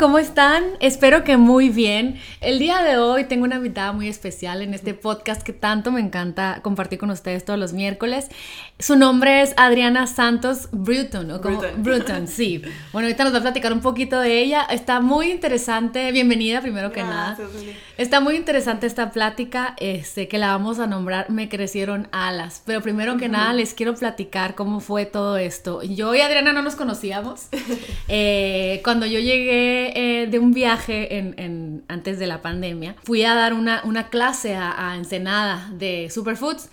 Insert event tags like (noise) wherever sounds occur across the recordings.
¿cómo están? Espero que muy bien. El día de hoy tengo una invitada muy especial en este podcast que tanto me encanta compartir con ustedes todos los miércoles. Su nombre es Adriana Santos Bruton, ¿o como Bruton. sí. (laughs) Bueno, ahorita nos va a platicar un poquito de ella. Está muy interesante. Bienvenida, primero que nada. Está muy interesante esta plática, este, que la vamos a nombrar Me crecieron alas. Pero primero que nada les quiero platicar cómo fue todo esto. Yo y Adriana no nos conocíamos. (laughs) Eh, cuando yo llegué eh, de un viaje en, antes de la pandemia, fui a dar una, clase a, a Ensenada de Superfoods.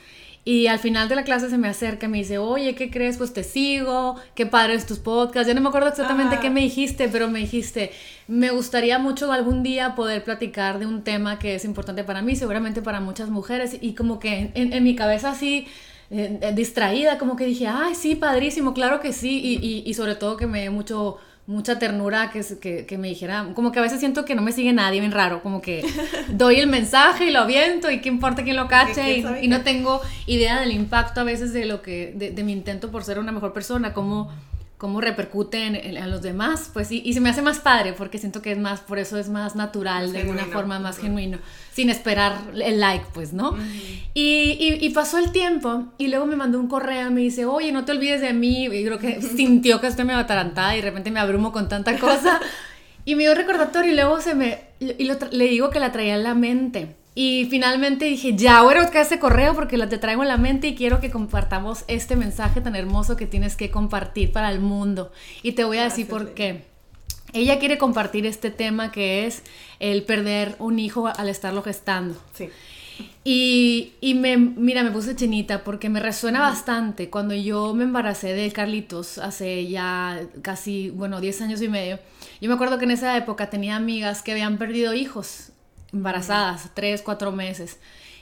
Y al final de la clase se me acerca y me dice, oye, ¿qué crees? Pues te sigo, qué padres tus podcasts. Ya no me acuerdo exactamente qué me dijiste, pero me dijiste, me gustaría mucho algún día poder platicar de un tema que es importante para mí, seguramente para muchas mujeres. Y como que en, mi cabeza así, eh, distraída, como que dije, ay, sí, padrísimo, claro que sí. Y, y, y sobre todo que me dio mucho mucha ternura que, que, que, me dijera, como que a veces siento que no me sigue nadie, bien raro, como que doy el mensaje y lo aviento y qué importa quién lo cache y, no tengo idea del impacto a veces de lo que, de, de mi intento por ser una mejor persona, como cómo repercute en, los demás, pues y, y, se me hace más padre porque siento que es más, por eso es más natural, de alguna forma más genuino, sin esperar el like, pues, ¿no? y, y, pasó el tiempo y luego me mandó un correo, me dice, oye, no te olvides de mí, y creo que (laughs) sintió que estoy medio atarantada y de repente me abrumo con tanta cosa, (laughs) y me dio recordatorio y luego se me, y le digo que la traía en la mente. Y finalmente dije, ya voy a buscar ese correo porque la te traigo en la mente y quiero que compartamos este mensaje tan hermoso que tienes que compartir para el mundo. Y te voy a decir por qué. Ella quiere compartir este tema que es el perder un hijo al estarlo gestando. Sí. Y, y me, mira, me puse chinita porque me resuena bastante. Cuando yo me embaracé de Carlitos hace ya casi, bueno, 10 años y medio, yo me acuerdo que en esa época tenía amigas que habían perdido hijos embarazadas, tres, cuatro meses.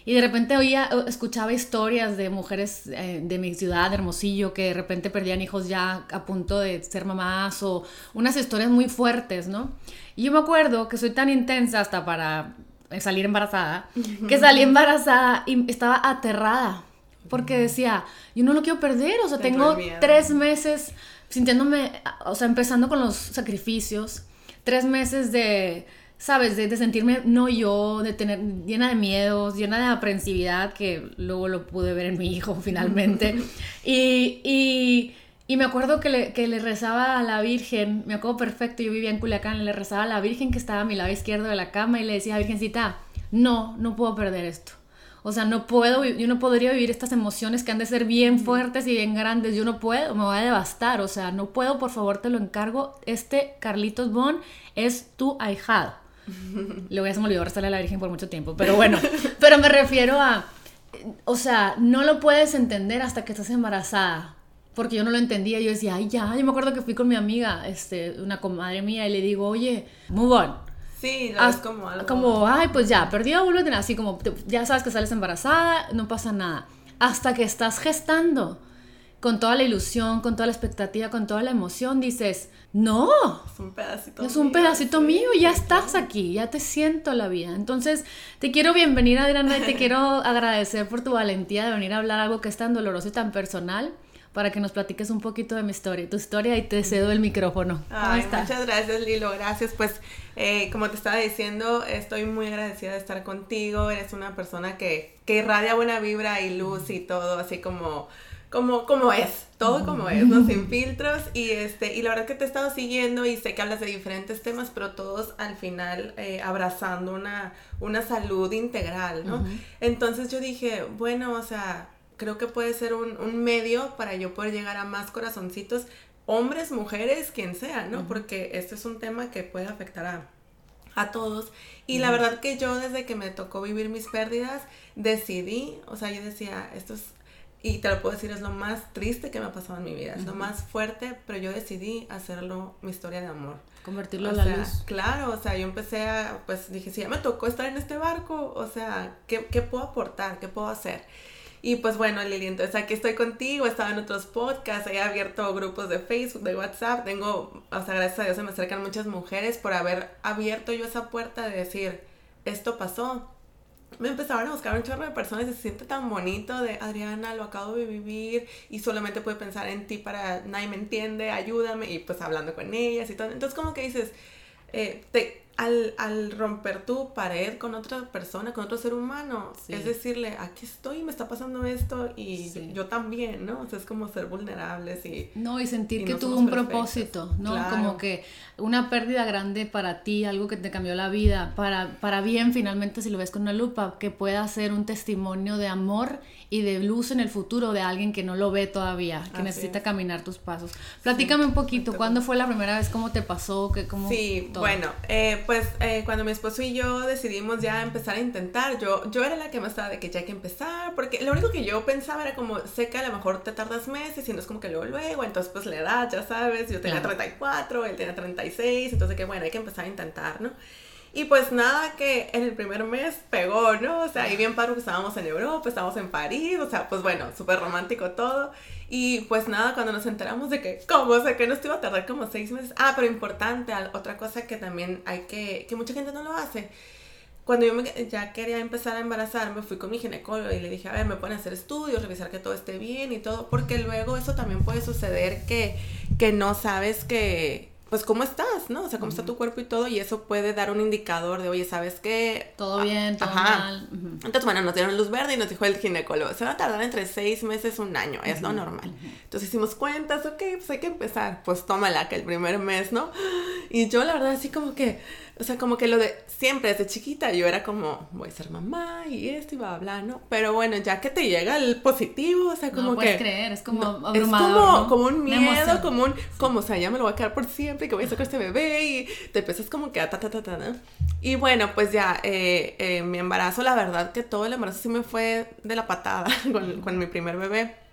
Y de repente oía, escuchaba historias de mujeres eh, de mi ciudad, de Hermosillo, que de repente perdían hijos ya a punto de ser mamás o unas historias muy fuertes, ¿no? Y yo me acuerdo que soy tan intensa hasta para salir embarazada, (laughs) que salí embarazada y estaba aterrada, porque decía, yo no lo quiero perder, o sea, tengo tres meses sintiéndome, o sea, empezando con los sacrificios, tres meses de ¿sabes? De, sentirme no yo, de tener llena de miedos, llena de aprensividad, que luego lo pude ver en mi hijo (laughs) finalmente. (laughs) y, y, y, me acuerdo que le, que le, rezaba a la Virgen, me acuerdo perfecto, yo vivía en Culiacán, le rezaba a la Virgen que estaba a mi lado izquierdo de la cama y le decía, Virgencita, no, no puedo perder esto. O sea, no puedo, yo no podría vivir estas emociones que han de ser bien fuertes y bien grandes. Yo no puedo, me voy a devastar. O sea, no puedo, por favor, te lo encargo. Este Carlitos Bon es tu ahijado. (laughs) Luego ya se me olvidó rezarle a la Virgen por mucho tiempo, pero bueno, (laughs) pero me refiero a, o sea, no lo puedes entender hasta que estás embarazada, porque yo no lo entendía, yo decía, ay, ya, yo me acuerdo que fui con mi amiga, este, una comadre mía, y le digo, oye, move on. Sí, no, es como algo... Como, ay, pues ya, perdió, vuelve a tener, así como, ya sabes que sales embarazada, no pasa nada, hasta que estás gestando con toda la ilusión, con toda la expectativa, con toda la emoción, dices, no, es un pedacito es un pedacito mío, ya estás aquí, ya te siento la vida. Entonces, te quiero bienvenir, Adriana, y te (laughs) quiero agradecer por tu valentía de venir a hablar algo que es tan doloroso y tan personal para que nos platiques un poquito de mi historia, tu historia y te cedo el micrófono. muchas gracias Lilo, gracias. Pues eh, como te estaba diciendo, estoy muy agradecida de estar contigo, eres una persona que, que irradia buena vibra y luz y todo, así como como, como es, todo como es, ¿no? Sin filtros. Y, este, y la verdad que te he estado siguiendo y sé que hablas de diferentes temas, pero todos al final eh, abrazando una, una salud integral, ¿no? Entonces yo dije, bueno, o sea, creo que puede ser un, un, medio para yo poder llegar a más corazoncitos, hombres, mujeres, quien sea, ¿no? Porque este es un tema que puede afectar a, a todos. Y la verdad que yo desde que me tocó vivir mis pérdidas, decidí, o sea, yo decía, esto es y te lo puedo decir, es lo más triste que me ha pasado en mi vida, es lo más fuerte, pero yo decidí hacerlo mi historia de amor. Convertirlo en la luz. Claro, o sea, yo empecé a, pues dije, si ya me tocó estar en este barco, o sea, ¿qué, qué puedo aportar? ¿Qué puedo hacer? Y pues bueno, Lili, entonces aquí estoy contigo, estaba en otros podcasts, he abierto grupos de Facebook, de WhatsApp, tengo, o sea, gracias a Dios se me acercan muchas mujeres por haber abierto yo esa puerta de decir, esto pasó, me empezaron a buscar un chorro de personas y se siente tan bonito de Adriana, lo acabo de vivir y solamente puedo pensar en ti para nadie me entiende, ayúdame y pues hablando con ellas y todo. Entonces como que dices, eh, te, al, al, romper tu pared con otra persona, con otro ser humano, es decirle, aquí estoy, me está pasando esto y yo también, ¿no? O sea, es como ser vulnerables y... No, y sentir que tuvo un propósito, ¿no? Como que una pérdida grande para ti, algo que te cambió la vida, para, para bien finalmente si lo ves con una lupa, que pueda ser un testimonio de amor y de luz en el futuro de alguien que no lo ve todavía, que necesita caminar tus pasos. Platícame un poquito, ¿cuándo fue la primera vez? ¿Cómo te pasó? ¿Qué, cómo, sí, bueno, eh, pues eh, cuando mi esposo y yo decidimos ya empezar a intentar, yo, yo era la que me estaba de que ya hay que empezar, porque lo único que yo pensaba era como, sé que a lo mejor te tardas meses y no es como que luego, luego, entonces pues la edad, ya sabes, yo tenía 34, él tenía 36, entonces que bueno, hay que empezar a intentar, ¿no? Y pues nada que en el primer mes pegó, ¿no? O sea, y bien padre que estábamos en Europa, estábamos en París, o sea, pues bueno, súper romántico todo. Y pues nada, cuando nos enteramos de que, ¿cómo? O sea, que nos iba a tardar como seis meses. Ah, pero importante, otra cosa que también hay que, que mucha gente no lo hace. Cuando yo ya quería empezar a embarazarme, fui con mi ginecólogo y le dije, a ver, me pueden hacer estudios, revisar que todo esté bien y todo, porque luego eso también puede suceder que, que no sabes que, pues cómo estás, ¿no? O sea, cómo está tu cuerpo y todo, y eso puede dar un indicador de, oye, ¿sabes qué? Todo bien, todo mal. Entonces, bueno, nos dieron luz verde y nos dijo el ginecólogo, se va a tardar entre seis meses, un año, es lo normal. Entonces hicimos cuentas, ok, pues hay que empezar, pues tómala, que el primer mes, ¿no? Y yo, la verdad, así como que o sea, como que lo de siempre desde chiquita yo era como, voy a ser mamá y esto y va a hablar, ¿no? Pero bueno, ya que te llega el positivo, o sea, como no puedes creer, es como abrumador, Es como, como un miedo, como un, como, o sea, ya me lo voy a quedar por siempre, que voy a sacar este bebé y te empiezas como que a ta, ta, ta, ta, ¿no? Y bueno, pues ya, eh, eh, mi embarazo, la verdad que todo el embarazo sí me fue de la patada (laughs) con, con mi primer bebé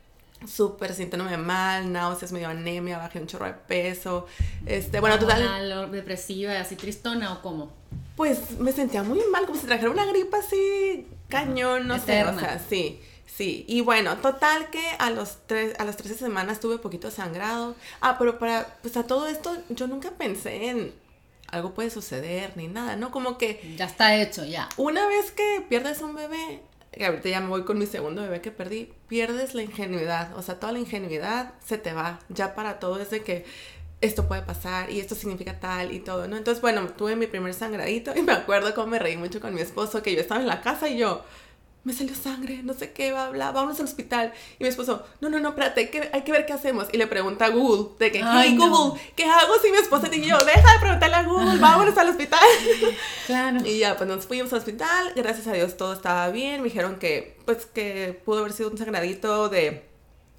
súper sintiéndome mal, náuseas, medio anemia, bajé un chorro de peso. Este, bueno, total. depresiva, así tristona o cómo? Pues me sentía muy mal, como si trajera una gripa así cañón, no sé, o sea, sí. Sí, y bueno, total que a los tres, a las 13 semanas tuve poquito sangrado. Ah, pero para, pues a todo esto yo nunca pensé en algo puede suceder ni nada, ¿no? Como que... Ya está hecho, ya. Una vez que pierdes un bebé, que ahorita ya me voy con mi segundo bebé que perdí, pierdes la ingenuidad, o sea, toda la ingenuidad se te va, ya para todo es de que esto puede pasar y esto significa tal y todo, ¿no? Entonces, bueno, tuve mi primer sangradito y me acuerdo cómo me reí mucho con mi esposo, que yo estaba en la casa y yo, me salió sangre, no sé qué, va a hablar, vámonos al hospital. Y mi esposo, no, no, no, espérate, hay que, hay que ver qué hacemos. Y le pregunta a Google, de que, Ay, Google, ¿qué hago si mi esposa y yo, deja vámonos al hospital? (laughs) Claro. Y ya, pues nos fuimos al hospital, gracias a Dios todo estaba bien, me dijeron que, pues, que pudo haber sido un sangradito de,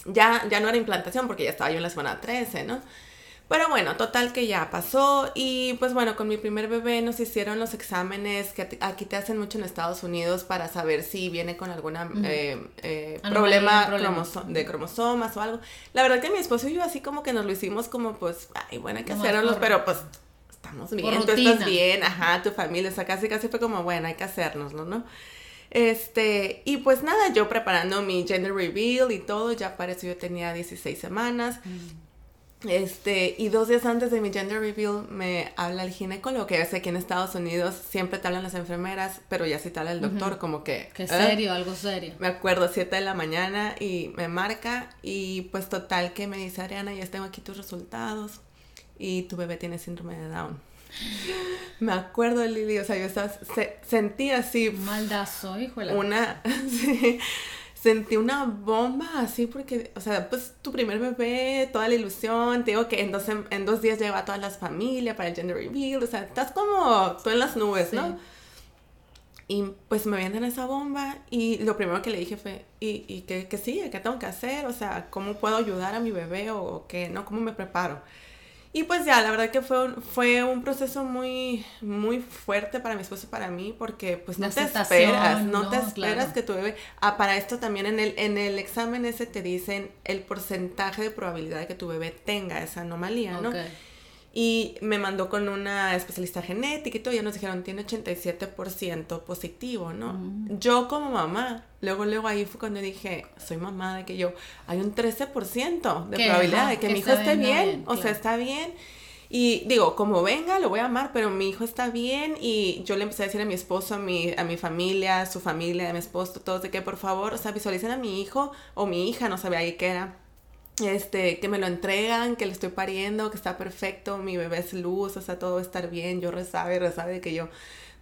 ya, ya no era implantación porque ya estaba yo en la semana 13, ¿no? Pero bueno, total que ya pasó y pues bueno, con mi primer bebé nos hicieron los exámenes que aquí te hacen mucho en Estados Unidos para saber si viene con algún eh, eh, problema, de cromosomas o algo. La verdad que mi esposo y yo así como que nos lo hicimos como pues, ay, bueno, hay que hacerlo, pero pues estamos bien, tú estás bien, ajá, tu familia, o sea, casi casi fue como, bueno, hay que hacernoslo, ¿no? Este, y pues nada, yo preparando mi gender reveal y todo, ya eso yo tenía 16 semanas. Este, y dos días antes de mi gender reveal me habla el ginecólogo, que es aquí en Estados Unidos siempre te hablan las enfermeras, pero ya sí te habla el doctor, como que... Qué ¿eh? serio, algo serio. Me acuerdo, 7 de la mañana y me marca y pues total que me dice, Ariana, ya tengo aquí tus resultados y tu bebé tiene síndrome de Down. Me acuerdo, Lili, o sea, yo estaba, sentí así... Maldazo, hijo de la... Una... (laughs) sí, sentí una bomba así porque, o sea, pues tu primer bebé, toda la ilusión, te digo que en dos, en dos días lleva a todas las familias para el gender reveal, o sea, estás como tú en las nubes, ¿no? Y pues me vienen esa bomba y lo primero que le dije fue, ¿y, y qué, qué sigue? ¿Qué tengo que hacer? O sea, ¿cómo puedo ayudar a mi bebé o qué? ¿No? ¿Cómo me preparo? Y pues ya, la verdad que fue un, fue un proceso muy, muy fuerte para mi esposo y para mí, porque pues no te esperas, no, te esperas que tu bebé... Ah, para esto también en el, en el examen ese te dicen el porcentaje de probabilidad de que tu bebé tenga esa anomalía, ¿no? Y me mandó con una especialista genética y todo, ya nos dijeron, tiene 87% positivo, ¿no? Mm. Yo como mamá, luego, luego ahí fue cuando dije, soy mamá, de que yo, hay un 13% de probabilidad de que, mi hijo esté bien, o sea, está bien. Y digo, como venga, lo voy a amar, pero mi hijo está bien y yo le empecé a decir a mi esposo, a mi, a mi familia, a su familia, a mi esposo, todos de que por favor, o sea, visualicen a mi hijo o mi hija, no sabía ahí qué era este, que me lo entregan, que le estoy pariendo, que está perfecto, mi bebé es luz, o sea, todo va a estar bien, yo rezaba y rezaba de que yo,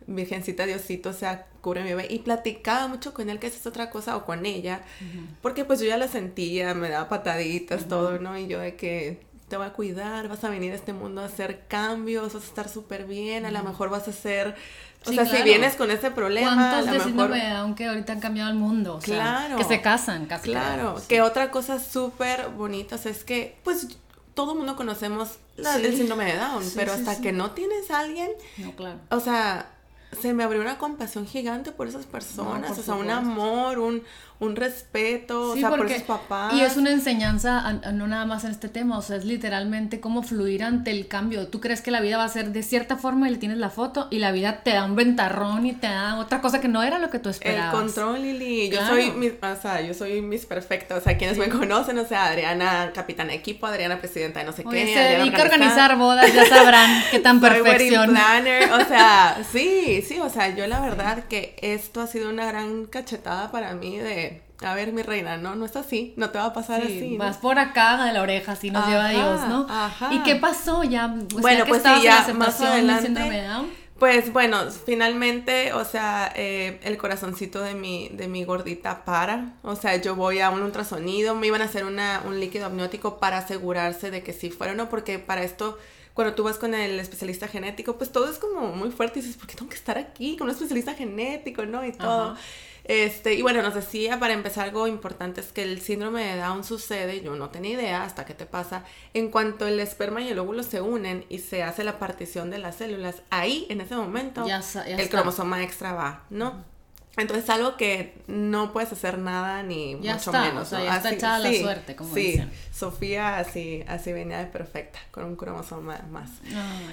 Virgencita Diosito, o sea, cubre mi bebé. Y platicaba mucho con él que esa es otra cosa, o con ella, porque pues yo ya la sentía, me daba pataditas, todo, ¿no? Y yo de que te voy a cuidar, vas a venir a este mundo a hacer cambios, vas a estar súper bien, a lo mejor vas a ser o sea, si vienes con ese problema. ¿Cuántos de síndrome aunque ahorita han cambiado el mundo? O sea, claro. Que se casan, casi. Claro. Que otra cosa súper bonita es que, pues, todo mundo conocemos el síndrome de Down, pero hasta que no tienes a alguien. No, claro. O sea, se me abrió una compasión gigante por esas personas, o sea, un amor, un, un respeto, o sea, por sus papás. Y es una enseñanza, no nada más en este tema, o sea, es literalmente cómo fluir ante el cambio. Tú crees que la vida va a ser de cierta forma y le tienes la foto y la vida te da un ventarrón y te da otra cosa que no era lo que tú esperabas. El control, Lili. Yo soy, mi, o sea, yo soy mis perfectos, o sea, quienes me conocen, o sea, Adriana, capitana de equipo, Adriana, presidenta de no sé qué. Y que organizar bodas, ya sabrán qué tan (laughs) perfección. planner, o sea, sí, sí, o sea, yo la (laughs) verdad que esto ha sido una gran cachetada para mí de a ver, mi reina, no, no es así, no te va a pasar así. Vas por acá de la oreja, así nos lleva Dios, ¿no? Ajá. ¿Y qué pasó ya? bueno, pues sí, ya más adelante. Pues bueno, finalmente, o sea, eh, el corazoncito de mi, de mi gordita para. O sea, yo voy a un ultrasonido, me iban a hacer una, un líquido amniótico para asegurarse de que sí fuera, ¿no? Porque para esto cuando tú vas con el especialista genético, pues todo es como muy fuerte y dices, ¿por qué tengo que estar aquí con un especialista genético, no? Y todo. Este, y bueno, nos decía para empezar algo importante es que el síndrome de Down sucede, yo no tenía idea hasta que te pasa, en cuanto el esperma y el óvulo se unen y se hace la partición de las células, ahí en ese momento el cromosoma extra va, ¿no? Entonces algo que no puedes hacer nada ni mucho menos. O sea, ya está echada la suerte, como sí. Sofía así, así venía de perfecta, con un cromosoma más.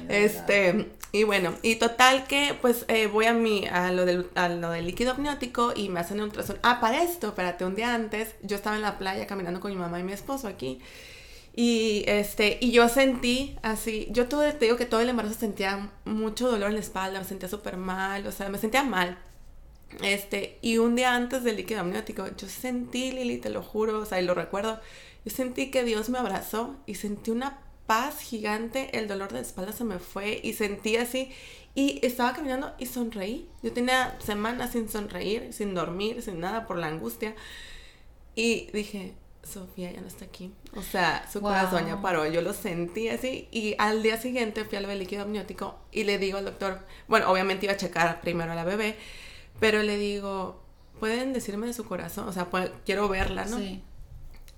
este, y bueno, y total que pues eh, voy a mi, a lo, del, a lo del líquido amniótico y me hacen un ultrasonido. Ah, para esto, espérate, un día antes, yo estaba en la playa caminando con mi mamá y mi esposo aquí. Y este, y yo sentí así, yo todo, te digo que todo el embarazo sentía mucho dolor en la espalda, me sentía súper mal, o sea, me sentía mal. Este, y un día antes del líquido amniótico, yo sentí, Lili, te lo juro, o sea, y lo recuerdo, yo sentí que Dios me abrazó y sentí una paz gigante, el dolor de espalda se me fue y sentí así, y estaba caminando y sonreí. Yo tenía semanas sin sonreír, sin dormir, sin nada por la angustia. Y dije, Sofía ya no está aquí. O sea, su corazón ya paró. Yo lo sentí así. Y al día siguiente fui al líquido amniótico y le digo al doctor, bueno, obviamente iba a checar primero a la bebé pero le digo, ¿pueden decirme de su corazón? O sea, quiero verla, ¿no? Sí.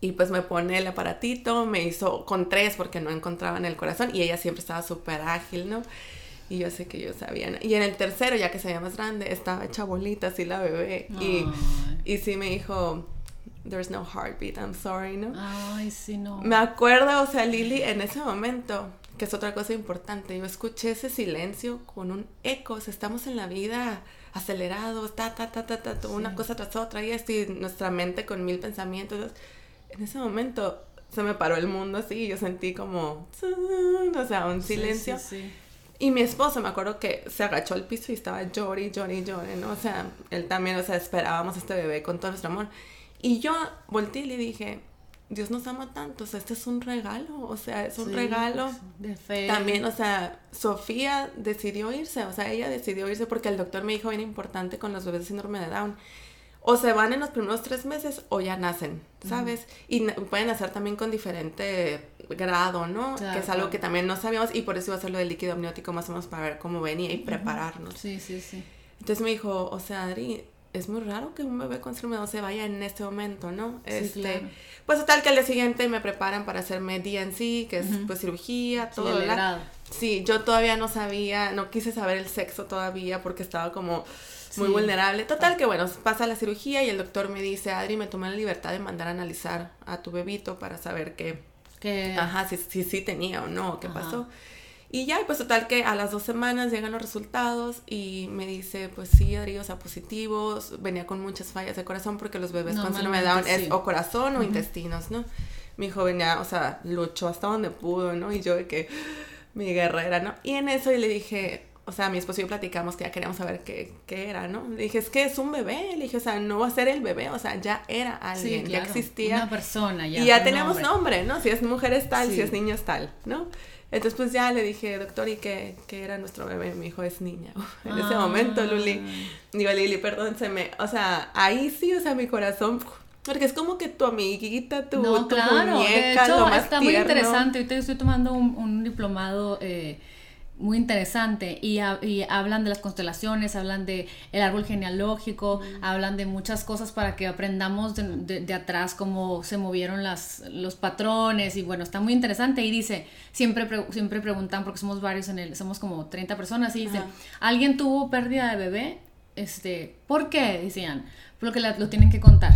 Y pues me pone el aparatito, me hizo con tres porque no encontraba en el corazón y ella siempre estaba súper ágil, ¿no? Y yo sé que yo sabía. Y en el tercero, ya que se veía más grande, estaba hecha bolita así la bebé. Y, y sí me dijo, there's no heartbeat, I'm sorry, ¿no? Ay, sí, no. Me acuerdo, o sea, Lili, en ese momento, que es otra cosa importante, yo escuché ese silencio con un eco, o sea, estamos en la vida acelerados, ta, ta, ta, ta, ta, una cosa tras otra y así, nuestra mente con mil pensamientos. En ese momento se me paró el mundo así y yo sentí como, o sea, un silencio. y mi esposo, me acuerdo que se agachó al piso y estaba llori, llori, llori, ¿no? O sea, él también, o sea, esperábamos a este bebé con todo nuestro amor. Y yo volteé y le dije, Dios nos ama tanto, o sea, este es un regalo, o sea, es un regalo. De fe. También, o sea, Sofía decidió irse, o sea, ella decidió irse porque el doctor me dijo bien importante con los bebés de síndrome de Down. O se van en los primeros tres meses o ya nacen, ¿sabes? Y pueden nacer también con diferente grado, ¿no? que es algo que también no sabíamos y por eso iba a ser lo del líquido amniótico más o menos para ver cómo venía y prepararnos. Sí, sí, sí. Entonces me dijo, o sea, Adri, es muy raro que un bebé con síndrome de Down se vaya en este momento, ¿no? Sí, este, claro. Pues tal que al día siguiente me preparan para hacerme DNC, que es pues cirugía, todo. Sí, yo todavía no sabía, no quise saber el sexo todavía porque estaba como muy vulnerable. Total que bueno, pasa la cirugía y el doctor me dice, Adri, me tomé la libertad de mandar a analizar a tu bebito para saber qué, ajá, si sí si, tenía o no, qué pasó. Y ya, pues total que a las dos semanas llegan los resultados y me dice, pues sí, Adri, o sea, positivos, venía con muchas fallas de corazón porque los bebés con síndrome de Down es o corazón o intestinos, ¿no? Mi hijo venía, o sea, luchó hasta donde pudo, ¿no? Y yo de que, mi guerrera, ¿no? Y en eso y le dije, o sea, mi esposo y yo platicamos que ya queríamos saber qué, qué, era, ¿no? Le dije, es que es un bebé, le dije, o sea, no va a ser el bebé, o sea, ya era alguien, ya existía. Una persona, ya. Y ya tenemos nombre. ¿no? Si es mujer es tal, si es niño es tal, ¿no? Entonces, pues ya le dije, doctor, ¿y qué, qué era nuestro bebé? Mi hijo es niña. (laughs) en ese momento, Luli, digo, Lili, perdón, se me, o sea, ahí sí, o sea, mi corazón porque es como que tu amiguita, tu, no, claro. muñeca, de hecho, está muy interesante. Ahorita estoy tomando un, un diplomado eh, muy interesante y, y, hablan de las constelaciones, hablan de el árbol genealógico, hablan de muchas cosas para que aprendamos de, de, atrás cómo se movieron las, los patrones y bueno, está muy interesante y dice, siempre, siempre preguntan porque somos varios en el, somos como 30 personas y dice, ¿alguien tuvo pérdida de bebé? Este, ¿por qué? Decían, porque lo tienen que contar.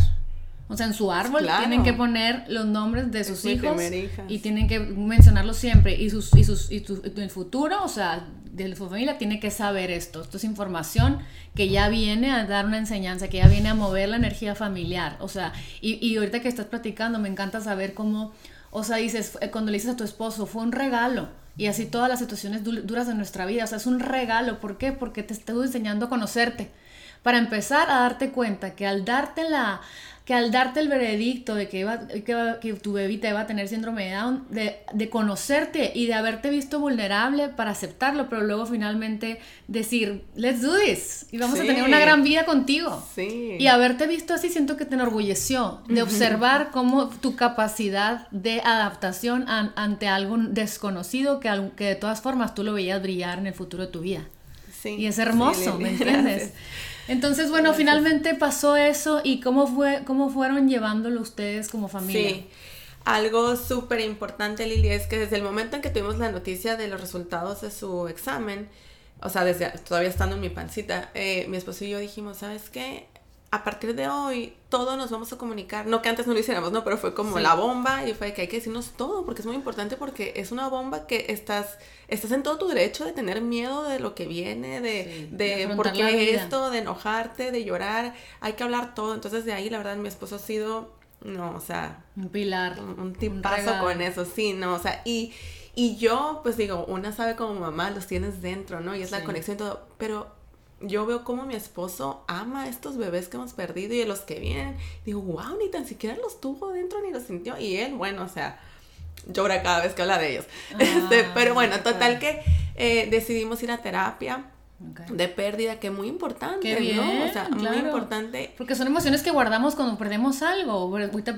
O sea, en su árbol tienen que poner los nombres de sus hijos y tienen que mencionarlos siempre. Y, sus, y, sus, y el futuro, o sea, de su familia, tiene que saber esto. Esto es información que ya viene a dar una enseñanza, que ya viene a mover la energía familiar. O sea, y, y ahorita que estás platicando, me encanta saber cómo, o sea, dices, eh, cuando le dices a tu esposo, fue un regalo. Y así todas las situaciones duras de nuestra vida. O sea, es un regalo. ¿Por qué? Porque te estoy enseñando a conocerte. Para empezar a darte cuenta que al darte la que al darte el veredicto de que, iba, que, tu bebita iba a tener síndrome de Down, de, conocerte y de haberte visto vulnerable para aceptarlo, pero luego finalmente decir, let's do this, y vamos a tener una gran vida contigo. Sí. Y haberte visto así siento que te enorgulleció, de observar cómo tu capacidad de adaptación ante algo desconocido que, que de todas formas tú lo veías brillar en el futuro de tu vida. Sí, y es hermoso, ¿me (laughs) entiendes? Entonces, bueno, finalmente pasó eso y cómo fue, cómo fueron llevándolo ustedes como familia. Sí. Algo súper importante, Lili, es que desde el momento en que tuvimos la noticia de los resultados de su examen, o sea, desde todavía estando en mi pancita, eh, mi esposo y yo dijimos, ¿sabes qué? A partir de hoy todos nos vamos a comunicar. No que antes no lo hiciéramos, no, pero fue como la bomba y fue que hay que decirnos todo porque es muy importante porque es una bomba que estás, estás en todo tu derecho de tener miedo de lo que viene, de, de, por qué esto, de enojarte, de llorar. Hay que hablar todo. Entonces de ahí la verdad mi esposo ha sido, no, o sea, un pilar, un, tipazo con eso, sí, no, o sea, y, y yo pues digo, una sabe como mamá, los tienes dentro, ¿no? Y es la conexión y todo, pero yo veo cómo mi esposo ama a estos bebés que hemos perdido y a los que vienen. Digo, wow, ni tan siquiera los tuvo dentro ni los sintió. Y él, bueno, o sea, llora cada vez que habla de ellos. (laughs) este, pero bueno, total que eh, decidimos ir a terapia de pérdida, que muy importante, ¿no? O sea, muy importante. Porque son emociones que guardamos cuando perdemos algo,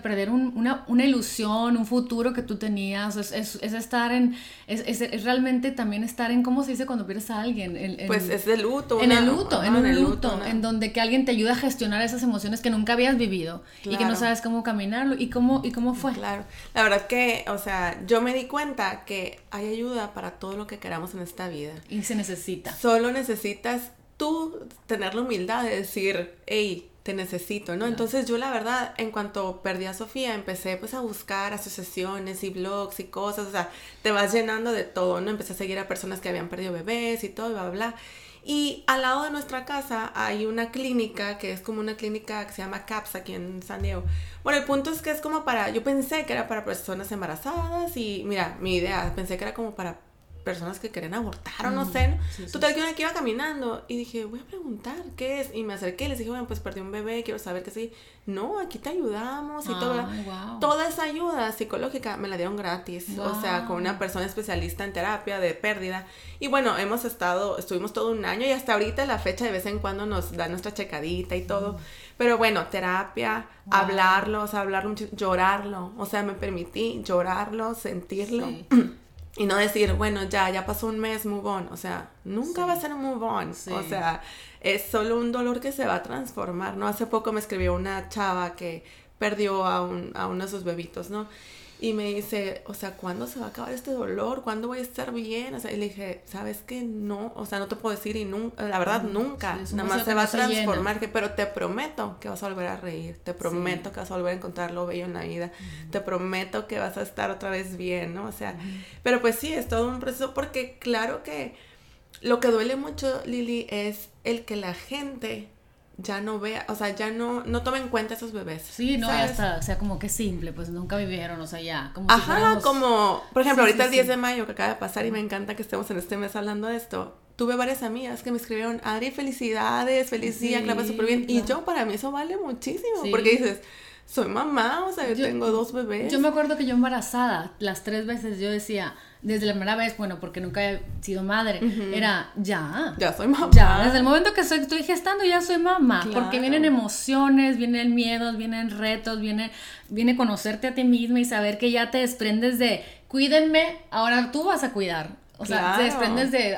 perder una, una, ilusión, un futuro que tú tenías, es, es, es estar en, es, es, realmente también estar en, ¿cómo se dice cuando pierdes a alguien? pues es de luto. en el luto, en un luto, en donde que alguien te ayuda a gestionar esas emociones que nunca habías vivido y que no sabes cómo caminarlo y cómo, y cómo fue. Claro, la verdad que, o sea, yo me di cuenta que hay ayuda para todo lo que queramos en esta vida. Y se necesita. Solo necesita necesitas tú tener la humildad de decir, hey, te necesito, ¿no? Entonces yo la verdad, en cuanto perdí a Sofía, empecé pues a buscar asociaciones y blogs y cosas, o sea, te vas llenando de todo, ¿no? Empecé a seguir a personas que habían perdido bebés y todo, y bla, bla, bla. Y al lado de nuestra casa hay una clínica que es como una clínica que se llama CAPS aquí en San Diego. Bueno, el punto es que es como para, yo pensé que era para personas embarazadas y mira, mi idea, pensé que era como para personas que querían abortar o no sé. Total, que una que iba caminando y dije, voy a preguntar qué es. Y me acerqué y les dije, bueno, pues perdí un bebé, quiero saber qué sí. No, aquí te ayudamos y todo. Toda esa ayuda psicológica me la dieron gratis. O sea, con una persona especialista en terapia de pérdida. Y bueno, hemos estado, estuvimos todo un año y hasta ahorita la fecha de vez en cuando nos da nuestra checadita y todo. Pero bueno, terapia, hablarlo, o sea, hablarlo, llorarlo. O sea, me permití llorarlo, sentirlo. (clears throat) Y no decir, bueno, ya, ya pasó un mes, move on. O sea, nunca va a ser un move on. O sea, es solo un dolor que se va a transformar, ¿no? Hace poco me escribió una chava que perdió a, un, a uno de sus bebitos, ¿no? Y me dice, o sea, ¿cuándo se va a acabar este dolor? ¿Cuándo voy a estar bien? O sea, y le dije, ¿sabes qué? No, o sea, no te puedo decir y nunca, la verdad, nunca. Nada más se va a transformar, pero te prometo que vas a volver a reír, te prometo que vas a volver a encontrar lo bello en la vida, te prometo que vas a estar otra vez bien, ¿no? O sea, pero pues sí, es todo un proceso porque claro que lo que duele mucho, Lili, es el que la gente ya no vea, o sea, ya no, no tome en cuenta esos bebés. Sí, no, ya está, o sea, como que simple, pues nunca vivieron, o sea, ya. Como Ajá, como, por ejemplo, ahorita es 10 de mayo que acaba de pasar y me encanta que estemos en este mes hablando de esto, tuve varias amigas que me escribieron, Adri, felicidades, feliz día, sí, súper bien. Y yo, para mí eso vale muchísimo, porque dices, soy mamá, o sea, yo, tengo dos bebés. Yo me acuerdo que yo embarazada, las tres veces yo decía, desde la primera vez, bueno, porque nunca he sido madre, era ya. Ya soy mamá. Ya, desde el momento que soy, estoy gestando ya soy mamá, porque vienen emociones, vienen miedos, vienen retos, viene, viene conocerte a ti misma y saber que ya te desprendes de, cuídenme, ahora tú vas a cuidar. O sea, te desprendes de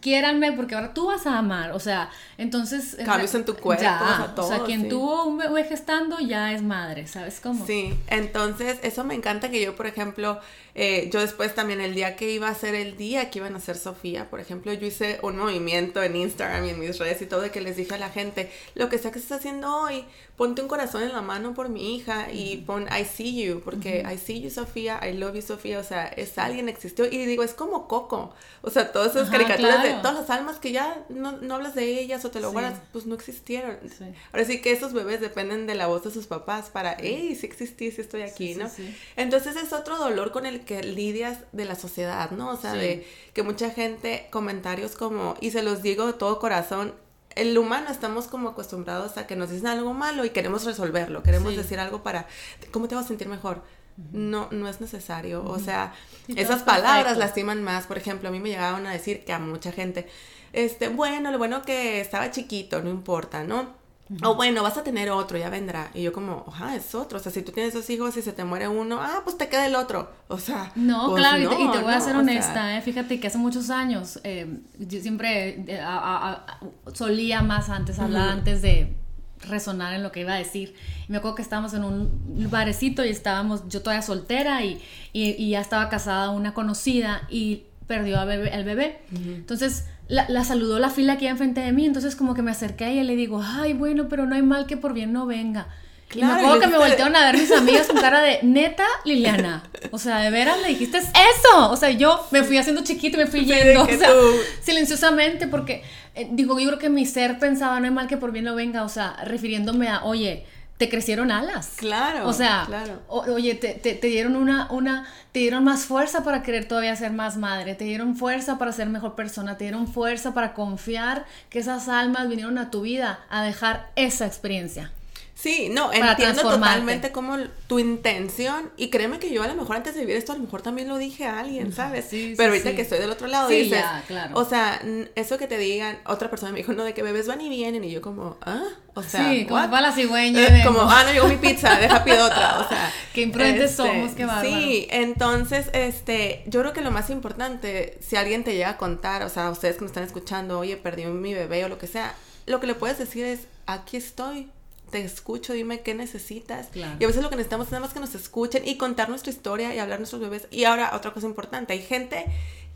quiéranme porque ahora tú vas a amar, o sea, entonces... Cambios en tu cuerpo, ya, o sea, quien tuvo un bebé gestando ya es madre, ¿sabes cómo? Sí, entonces eso me encanta que yo, por ejemplo, eh, yo después también el día que iba a ser el día que iban a ser Sofía, por ejemplo, yo hice un movimiento en Instagram y en mis redes y todo de que les dije a la gente, lo que sea que estés haciendo hoy, ponte un corazón en la mano por mi hija y pon I see you, porque I see you Sofía, I love you Sofía, o sea, es alguien existió y digo, es como Coco, o sea, todas esas caricaturas de todas las almas que ya no, no hablas de ellas o te lo guardas, pues no existieron. Ahora sí que esos bebés dependen de la voz de sus papás para, hey, si existí, si estoy aquí, ¿no? Entonces es otro dolor con el que lidias de la sociedad, ¿no? O sea, de que mucha gente, comentarios como, y se los digo de todo corazón, el humano estamos como acostumbrados a que nos dicen algo malo y queremos resolverlo, queremos decir algo para, ¿cómo te vas a sentir mejor? No, no es necesario. O sea, esas palabras lastiman más. Por ejemplo, a mí me llegaban a decir que a mucha gente, este, bueno, lo bueno que estaba chiquito, no importa, ¿no? O bueno, vas a tener otro, ya vendrá. Y yo como, ajá, es otro. O sea, si tú tienes dos hijos y se te muere uno, ah, pues te queda el otro. O sea... No, pues claro, y, te, voy a ser honesta, ¿eh? Fíjate que hace muchos años, eh, yo siempre eh, solía más antes hablar, antes de resonar en lo que iba a decir. Y me acuerdo que estábamos en un barecito y estábamos, yo todavía soltera y, y, ya estaba casada una conocida y perdió a bebé, al bebé. Entonces la, saludó la fila aquí enfrente de mí, entonces como que me acerqué a ella y le digo, ay, bueno, pero no hay mal que por bien no venga. Y me acuerdo que me voltearon a ver mis amigas con cara de, neta, Liliana, o sea, de veras le dijiste eso. O sea, yo me fui haciendo chiquito y me fui yendo, o sea, silenciosamente, porque, eh, digo, yo creo que mi ser pensaba, no hay mal que por bien no venga, o sea, refiriéndome a, oye, te crecieron alas. Claro. O sea, claro. oye, te, te, dieron una, una, te dieron más fuerza para querer todavía ser más madre, te dieron fuerza para ser mejor persona, te dieron fuerza para confiar que esas almas vinieron a tu vida a dejar esa experiencia. Sí, no, entiendo totalmente como tu intención y créeme que yo a lo mejor antes de vivir esto a lo mejor también lo dije a alguien, ¿sabes? Sí, Pero ahorita que estoy del otro lado dices, ya, claro. o sea, eso que te digan, otra persona me dijo, no, de que bebés van y vienen y yo como, ah, o sea, sí, como va la cigüeña, eh, como, ah, no llegó mi pizza, deja (laughs) pido otra, o sea, qué imprudentes este, somos, qué bárbaro. Sí, entonces, este, yo creo que lo más importante, si alguien te llega a contar, o sea, ustedes que me están escuchando, oye, perdí mi bebé o lo que sea, lo que le puedes decir es, aquí estoy, te escucho, dime qué necesitas. Y a veces lo que necesitamos es nada más que nos escuchen y contar nuestra historia y hablar nuestros bebés. Y ahora, otra cosa importante, hay gente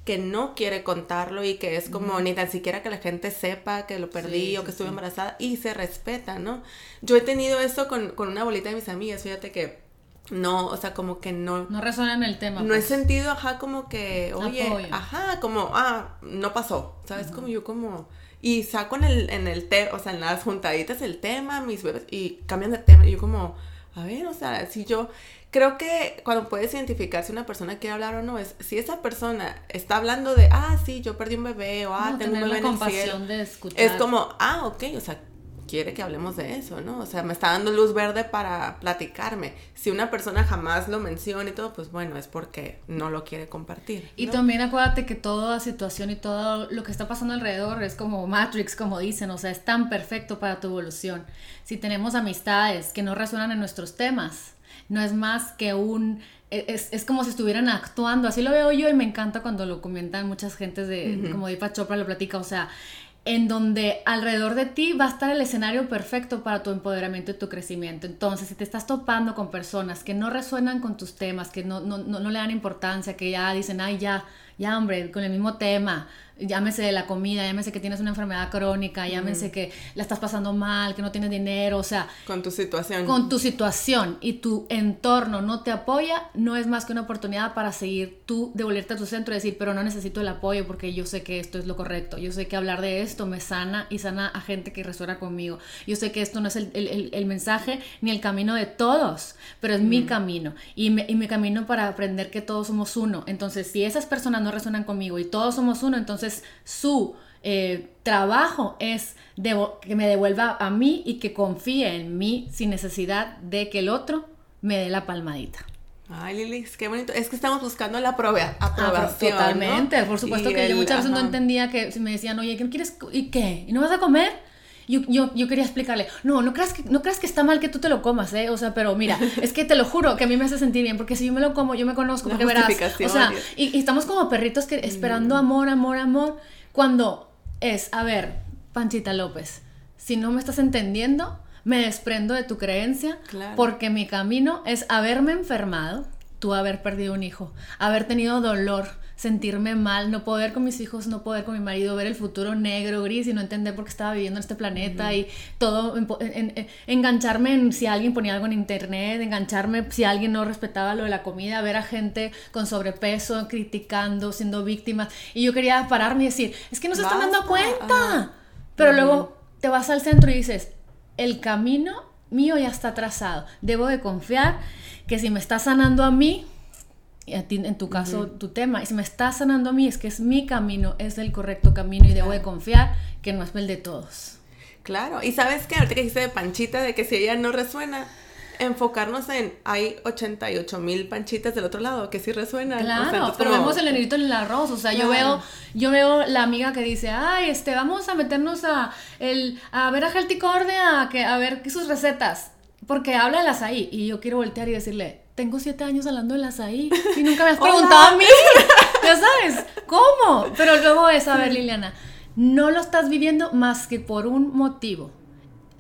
que no quiere contarlo y que es como ni tan siquiera que la gente sepa que lo perdí o que estuve embarazada y se respeta, ¿no? Yo he tenido eso con, con una bolita de mis amigas, fíjate que no, o sea, como que no... No resuena en el tema. No he pues. sentido, ajá, como que, oye, ajá, como, ah, no pasó, ¿sabes? Como yo como y saco en el, en el tema, o sea, en las juntaditas el tema, mis bebés, y cambian de tema. Y yo como, a ver, o sea, si yo creo que cuando puedes identificar si una persona quiere hablar o no, es si esa persona está hablando de, ah, sí, yo perdí un bebé, o ah, tengo un bebé en el cielo. De escuchar. Es como, ah, ok, o sea, quiere que hablemos de eso, ¿no? O sea, me está dando luz verde para platicarme. Si una persona jamás lo menciona y todo, pues bueno, es porque no lo quiere compartir. Y también acuérdate que toda situación y todo lo que está pasando alrededor es como Matrix, como dicen, o sea, es tan perfecto para tu evolución. Si tenemos amistades que no resuenan en nuestros temas, no es más que un... E, es, es, como si estuvieran actuando, así lo veo yo y me encanta cuando lo comentan muchas gentes de, como Deepak Chopra lo platica, o sea, en donde alrededor de ti va a estar el escenario perfecto para tu empoderamiento y tu crecimiento. Entonces, si te estás topando con personas que no resuenan con tus temas, que no, no, no, no le dan importancia, que ya dicen, ay, ya, ya, hombre, con el mismo tema, llámese de la comida, llámese que tienes una enfermedad crónica, llámese que la estás pasando mal, que no tienes dinero, o sea... Con tu situación. Con tu situación y tu entorno no te apoya, no es más que una oportunidad para seguir tú, devolverte a tu centro y decir, pero no necesito el apoyo porque yo sé que esto es lo correcto, yo sé que hablar de esto me sana y sana a gente que resuena conmigo, yo sé que esto no es el, el, el mensaje ni el camino de todos, pero es mi camino y, y mi camino para aprender que todos somos uno. Entonces, si esas personas no resuenan conmigo y todos somos uno, entonces su eh, trabajo es que me devuelva a mí y que confíe en mí sin necesidad de que el otro me dé la palmadita. Ay, Lili, qué bonito. Es que estamos buscando la aprobación. aprobación totalmente, por supuesto que yo muchas veces no entendía que si me decían, oye, ¿qué quieres? ¿Y qué? ¿Y no vas a comer? Yo, yo, yo, quería explicarle, no, no creas, que, no creas que está mal que tú te lo comas, ¿eh? O sea, pero mira, (laughs) es que te lo juro que a mí me hace sentir bien, porque si yo me lo como, yo me conozco, porque verás, o sea, y, estamos como perritos que esperando mm. amor, amor, amor, cuando es, a ver, Panchita López, si no me estás entendiendo, me desprendo de tu creencia, porque mi camino es haberme enfermado, tú haber perdido un hijo, haber tenido dolor, sentirme mal, no poder con mis hijos, no poder con mi marido, ver el futuro negro, gris y no entender por qué estaba viviendo en este planeta y todo, engancharme en si alguien ponía algo en internet, engancharme si alguien no respetaba lo de la comida, ver a gente con sobrepeso, criticando, siendo víctimas. Y yo quería pararme y decir, es que no se están dando cuenta. Pero luego te vas al centro y dices, el camino mío ya está trazado. Debo de confiar que si me está sanando a mí, a ti, en tu caso, tu tema, y si me está sanando a mí, es que es mi camino, es el correcto camino y debo de confiar que no es el de todos. Claro, y sabes qué, ahorita que dijiste de Panchita, de que si ella no resuena, enfocarnos en hay 88 mil panchitas del otro lado que sí resuenan. Claro, pero vemos el negrito en el arroz, o sea, yo veo yo veo la amiga que dice, "Ay, este vamos a meternos a el a ver a Corde a que a ver sus recetas." Porque habla del azaí y yo quiero voltear y decirle, tengo siete años hablando del azaí (laughs) y nunca me has preguntado a mí. (laughs) ya sabes, ¿cómo? Pero luego es, a ver, Liliana, no lo estás viviendo más que por un motivo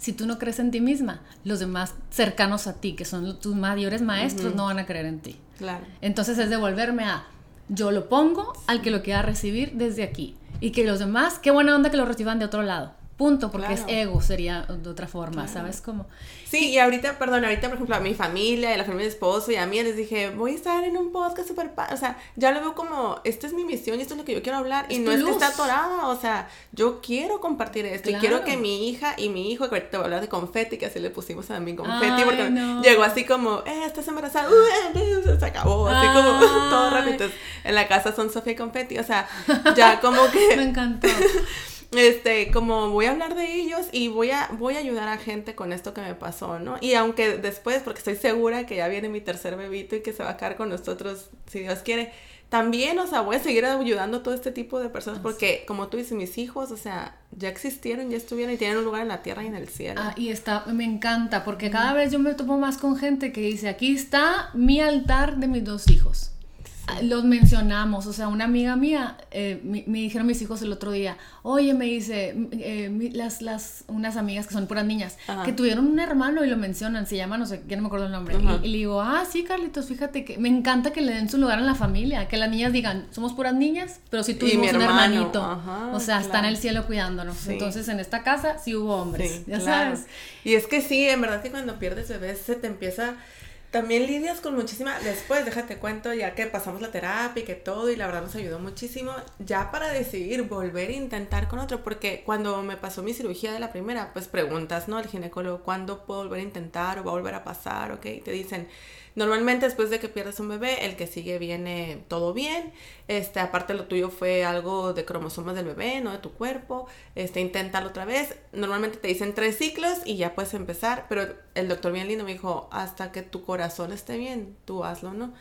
si tú no crees en ti misma, los demás cercanos a ti, que son tus mayores maestros, no van a creer en ti. Claro. Entonces es devolverme a, yo lo pongo al que lo quiera recibir desde aquí. Y que los demás, qué buena onda que lo reciban de otro lado. Punto, porque es ego, sería de otra forma, ¿sabes cómo? Sí, y ahorita, perdón, ahorita, por ejemplo, a mi familia, a la familia de mi esposo y a mí les dije, voy a estar en un podcast súper O sea, ya lo veo como, esta es mi misión y esto es lo que yo quiero hablar. y no es que está atorada, o sea, yo quiero compartir esto y quiero que mi hija y mi hijo, que ahorita voy a hablar de confeti, que así le pusimos a mí confeti, porque llegó así como, eh, estás embarazada, se acabó, así como (laughs) todo rápido. en la casa son Sofía y confeti, o sea, ya como que. (laughs) Me encantó (laughs) este, como voy a hablar de ellos y voy a, voy a ayudar a gente con esto que me pasó, ¿no? Y aunque después, porque estoy segura que ya viene mi tercer bebito y que se va a quedar con nosotros, si Dios quiere, también, o sea, voy a seguir ayudando a todo este tipo de personas porque, como tú dices, mis hijos, o sea, ya existieron, ya estuvieron y tienen un lugar en la tierra y en el cielo. Ah, y está, me encanta porque cada vez yo me topo más con gente que dice, aquí está mi altar de mis dos hijos. Los mencionamos, o sea, una amiga mía, eh, me, dijeron mis hijos el otro día, oye, me dice, eh, las, las, unas amigas que son puras niñas, que tuvieron un hermano y lo mencionan, se llama, no sé, ya no me acuerdo el nombre, y, le digo, ah, sí, Carlitos, fíjate que me encanta que le den su lugar en la familia, que las niñas digan, somos puras niñas, pero sí tuvimos un hermanito, o sea, está en el cielo cuidándonos, entonces en esta casa sí hubo hombres, ya sabes. Y es que sí, en verdad que cuando pierdes bebés se te empieza también lidias con muchísima, después déjate cuento, ya que pasamos la terapia y que todo, y la verdad nos ayudó muchísimo, ya para decidir volver a intentar con otro, porque cuando me pasó mi cirugía de la primera, pues preguntas, ¿no? Al ginecólogo, ¿cuándo puedo volver a intentar o va a volver a pasar? ¿Ok? Te dicen, Normalmente después de que pierdes un bebé, el que sigue viene todo bien. Este, aparte lo tuyo fue algo de cromosomas del bebé, no de tu cuerpo. Este, inténtalo otra vez. Normalmente te dicen tres ciclos y ya puedes empezar, pero el doctor bien lindo me dijo, hasta que tu corazón esté bien, tú hazlo, ¿no?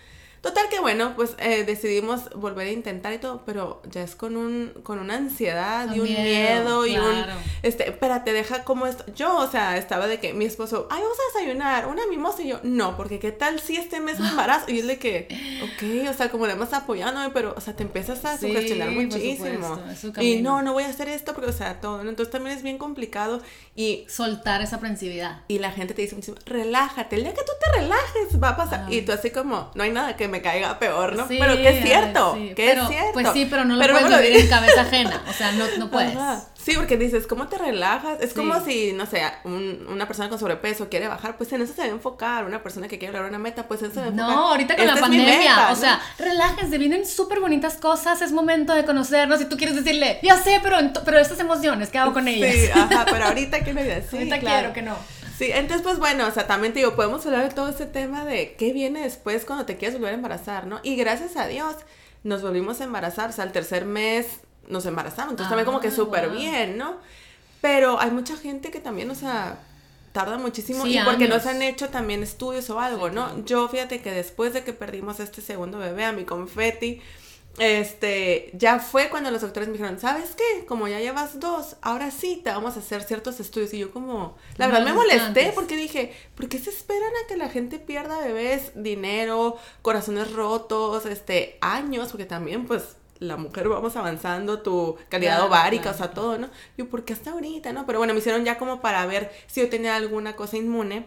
Total que bueno, pues eh, decidimos volver a intentar y todo, pero ya es con un con una ansiedad y un miedo, y un este, espérate, deja como esto. Yo, o sea, estaba de que mi esposo, "Ay, vamos a desayunar, una mimosa." Y yo, "No, porque qué tal si este mes me (gasps) embarazo?" Y es de que, "Ok, o sea, como le hemos apoyándome, pero o sea, te empiezas a sugestionar muchísimo." Y no, no voy a hacer esto porque o sea, todo, entonces también es bien complicado y soltar esa aprensividad. Y la gente te dice, "Relájate, el día que tú te relajes va a pasar." Y tú así como, "No hay nada que me caiga peor, ¿no? pero que es cierto, que es cierto. Pues sí, pero no lo puedes vivir en (laughs) cabeza ajena, o sea, no, no puedes. Sí, porque dices, ¿cómo te relajas? Es como si, no sé, una persona con sobrepeso quiere bajar, pues en eso se debe enfocar. Una persona que quiere lograr una meta, pues en eso se debe enfocar. No, ahorita con la pandemia, o sea, relájense, vienen súper bonitas cosas, es momento de conocernos y tú quieres decirle, ya sé, pero, pero estas emociones, ¿qué hago con ellas? Sí, ajá, pero (laughs) ahorita digas, sí, ahorita quiero que no. Sí, entonces pues bueno, o sea, también te digo, podemos hablar de todo ese tema de qué viene después cuando te quieres volver a embarazar, ¿no? Y gracias a Dios nos volvimos a embarazar, o sea, el tercer mes nos embarazamos. Entonces también como que Ah, súper wow. bien, ¿no? Pero hay mucha gente que también, o sea, tarda muchísimo Sí, y porque no años. se han hecho también estudios o algo, ¿no? Yo fíjate que después de que perdimos este segundo bebé, a mi confeti, este, ya fue cuando los doctores me dijeron, ¿sabes qué? Como ya llevas dos, ahora sí te vamos a hacer ciertos estudios. Y yo como, la No verdad me molesté porque dije, ¿por qué se esperan a que la gente pierda bebés, dinero, corazones rotos, este, años? Porque también, pues, la mujer vamos avanzando, tu calidad Claro, ovárica, claro. o sea, todo, ¿no? Yo, ¿por qué hasta ahorita, no? Pero bueno, me hicieron ya como para ver si yo tenía alguna cosa inmune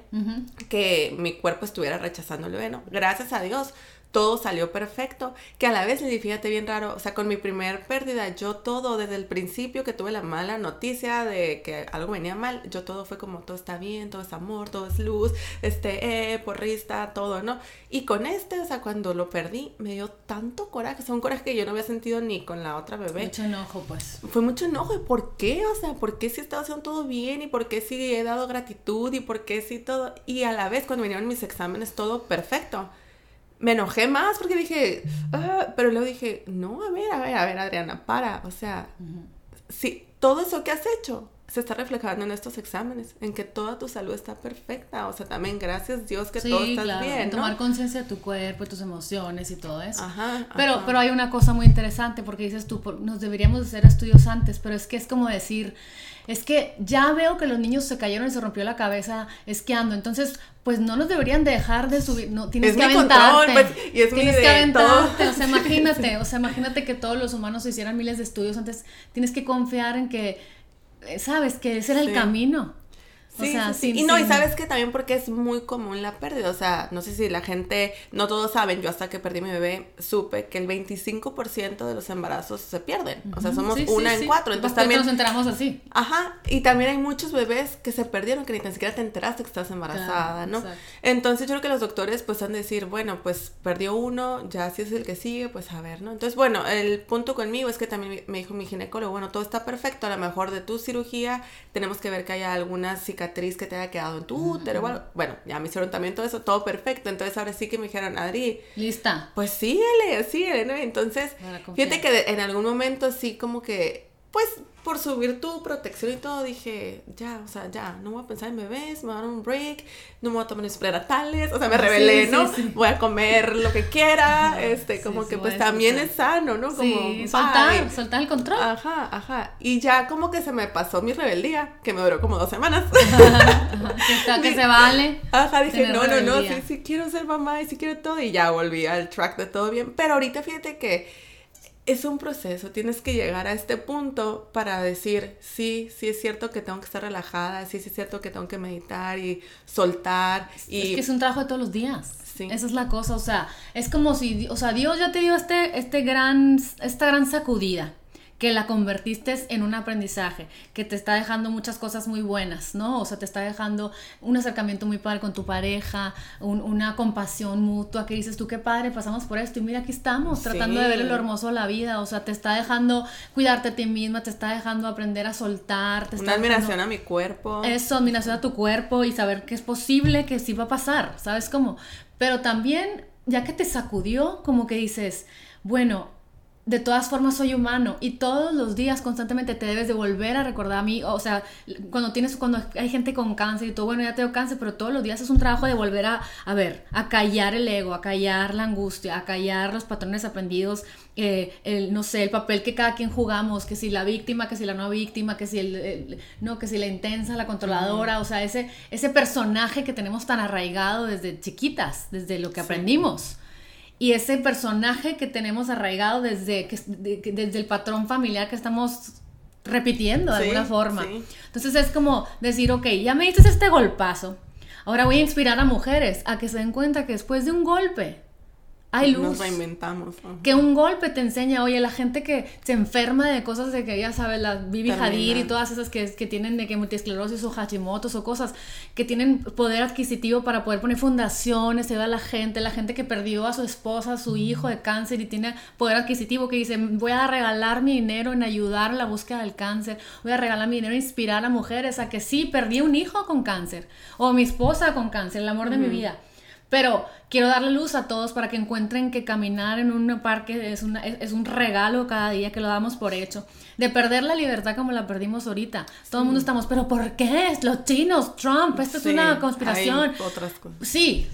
que mi cuerpo estuviera rechazando el veneno. Gracias a Dios, todo salió perfecto. Que a la vez, Lili, fíjate bien raro, o sea, con mi primer pérdida, yo todo, desde el principio que tuve la mala noticia de que algo venía mal, yo todo fue como, todo está bien, todo es amor, todo es luz, este, eh, porrista, todo, ¿no? Y con este, o sea, cuando lo perdí, me dio tanto coraje, o sea, un coraje que yo no había sentido ni con la otra bebé Mucho enojo, pues. fue mucho enojo. ¿Y por qué? O sea, ¿por qué si estaba haciendo todo bien? ¿Y por qué si he dado gratitud? ¿Y por qué si todo? Y a la vez, cuando vinieron mis exámenes, todo perfecto. Me enojé más porque dije, "Ah", pero luego dije, no, a ver, a ver, a ver, Adriana, para. O sea, si todo eso que has hecho se está reflejando en estos exámenes, en que toda tu salud está perfecta. O sea, también gracias Dios que todo Sí, está claro. bien, tomar ¿no? conciencia de tu cuerpo, tus emociones y todo eso. Ajá, Pero, ajá. pero hay una cosa muy interesante porque dices tú, por- nos deberíamos hacer estudios antes, pero es que es como decir, es que ya veo que los niños se cayeron y se rompió la cabeza esquiando, entonces pues no nos deberían dejar de subir, no, tienes Es que mi control, aventarte, pues, y es tienes que todo. aventarte, o sea, (laughs) imagínate, o sea, imagínate que todos los humanos hicieran miles de estudios antes, tienes que confiar en que, sabes, que ese era el Sí. O Sí, sea, sí, sin- y no, y sabes que también porque es muy común la pérdida, o sea, no sé si la gente, no todos saben, yo hasta que perdí mi bebé supe que el 25% de los embarazos se pierden, o sea, somos Sí, una sí. en cuatro, entonces también... nos enteramos así. Ajá, y también hay muchos bebés que se perdieron, que ni tan siquiera te enteraste que estás embarazada, Claro, ¿no? exacto. Entonces yo creo que los doctores pues han de decir, bueno, pues perdió uno, ya si es el que sigue, pues a ver, ¿no? Entonces, bueno, el punto conmigo es que también me- dijo mi ginecólogo, bueno, todo está perfecto, a lo mejor de tu cirugía tenemos que ver que haya alguna cicatriz que te haya quedado en tu útero o algo. Bueno, ya me hicieron también todo eso, todo perfecto, entonces ahora sí que me dijeron, Adri, Lista. pues síguele, síguele, ¿no? Entonces, fíjate que en algún momento sí como que, pues, por subir tu protección y todo, dije, ya, o sea, ya, no voy a pensar en bebés, me voy a dar un break, no me voy a tomar mis prenatales, o sea, me Sí, rebelé, sí, ¿no? sí. Voy a comer lo que quiera, este, como que pues también es sano, ¿no? Como, soltar, soltar el control. Ajá, ajá. Y ya como que se me pasó mi rebeldía, que me duró como dos semanas. (laughs) que, está- que se vale. Ajá, dije, no, no, no, sí, sí quiero ser mamá y sí quiero todo. Y ya volví al track de todo bien. Pero ahorita fíjate que es un proceso. Tienes que llegar a este punto para decir, sí, sí es cierto que tengo que estar relajada, sí, sí es cierto que tengo que meditar y soltar. Y Es que es un trabajo de todos los días. Sí. Esa es la cosa, o sea, es como si, o sea, Dios ya te dio este, este gran, esta gran sacudida, que la convertiste en un aprendizaje, que te está dejando muchas cosas muy buenas, ¿no? O sea, te está dejando un acercamiento muy padre con tu pareja, un- una compasión mutua, que dices tú, qué padre, pasamos por esto, y mira, aquí estamos, tratando de ver lo hermoso de la vida, o sea, te está dejando cuidarte a ti misma, te está dejando aprender a soltar, te está una dejando- admiración a mi cuerpo. eso, admiración a tu cuerpo y saber que es posible que sí va a pasar, ¿sabes cómo? Pero también, ya que te sacudió, como que dices, bueno, de todas formas soy humano y todos los días constantemente te debes de volver a recordar a mí, o sea, cuando tienes, cuando hay gente con cáncer y todo, bueno, ya tengo cáncer, pero todos los días es un trabajo de volver a, a ver, a callar el ego, a callar la angustia, a callar los patrones aprendidos, eh, el, no sé, el papel que cada quien jugamos, que si la víctima, que si la no víctima, que si el, el- no, que si la intensa, la controladora, o sea, ese, ese personaje que tenemos tan arraigado desde chiquitas, desde lo que aprendimos. Y ese personaje que tenemos arraigado desde, que, de- que- desde el patrón familiar que estamos repitiendo de Sí, alguna forma. sí. Entonces es como decir, ok, ya me diste este golpazo. Ahora voy a inspirar a mujeres a que se den cuenta que después de un golpe hay luz. Nos reinventamos. ajá. Que un golpe te enseña, oye, la gente que se enferma de cosas de que ya sabes, la Bibi. Hadir y todas esas que, que tienen de que multiesclerosis o Hashimoto's o cosas que tienen poder adquisitivo para poder poner fundaciones, ayudar a la gente, la gente que perdió a su esposa, a su hijo de cáncer y tiene poder adquisitivo que dice, voy a regalar mi dinero en ayudar a la búsqueda del cáncer, voy a regalar mi dinero en inspirar a mujeres a que sí, perdí un hijo con cáncer o mi esposa con cáncer, el amor de mi vida Pero quiero darle luz a todos para que encuentren que caminar en un parque es, es, un regalo cada día, que lo damos por hecho. De perder la libertad como la perdimos ahorita. Todo el mundo estamos, pero ¿por qué? Los chinos, Trump, esto es una conspiración. otras cosas. Sí,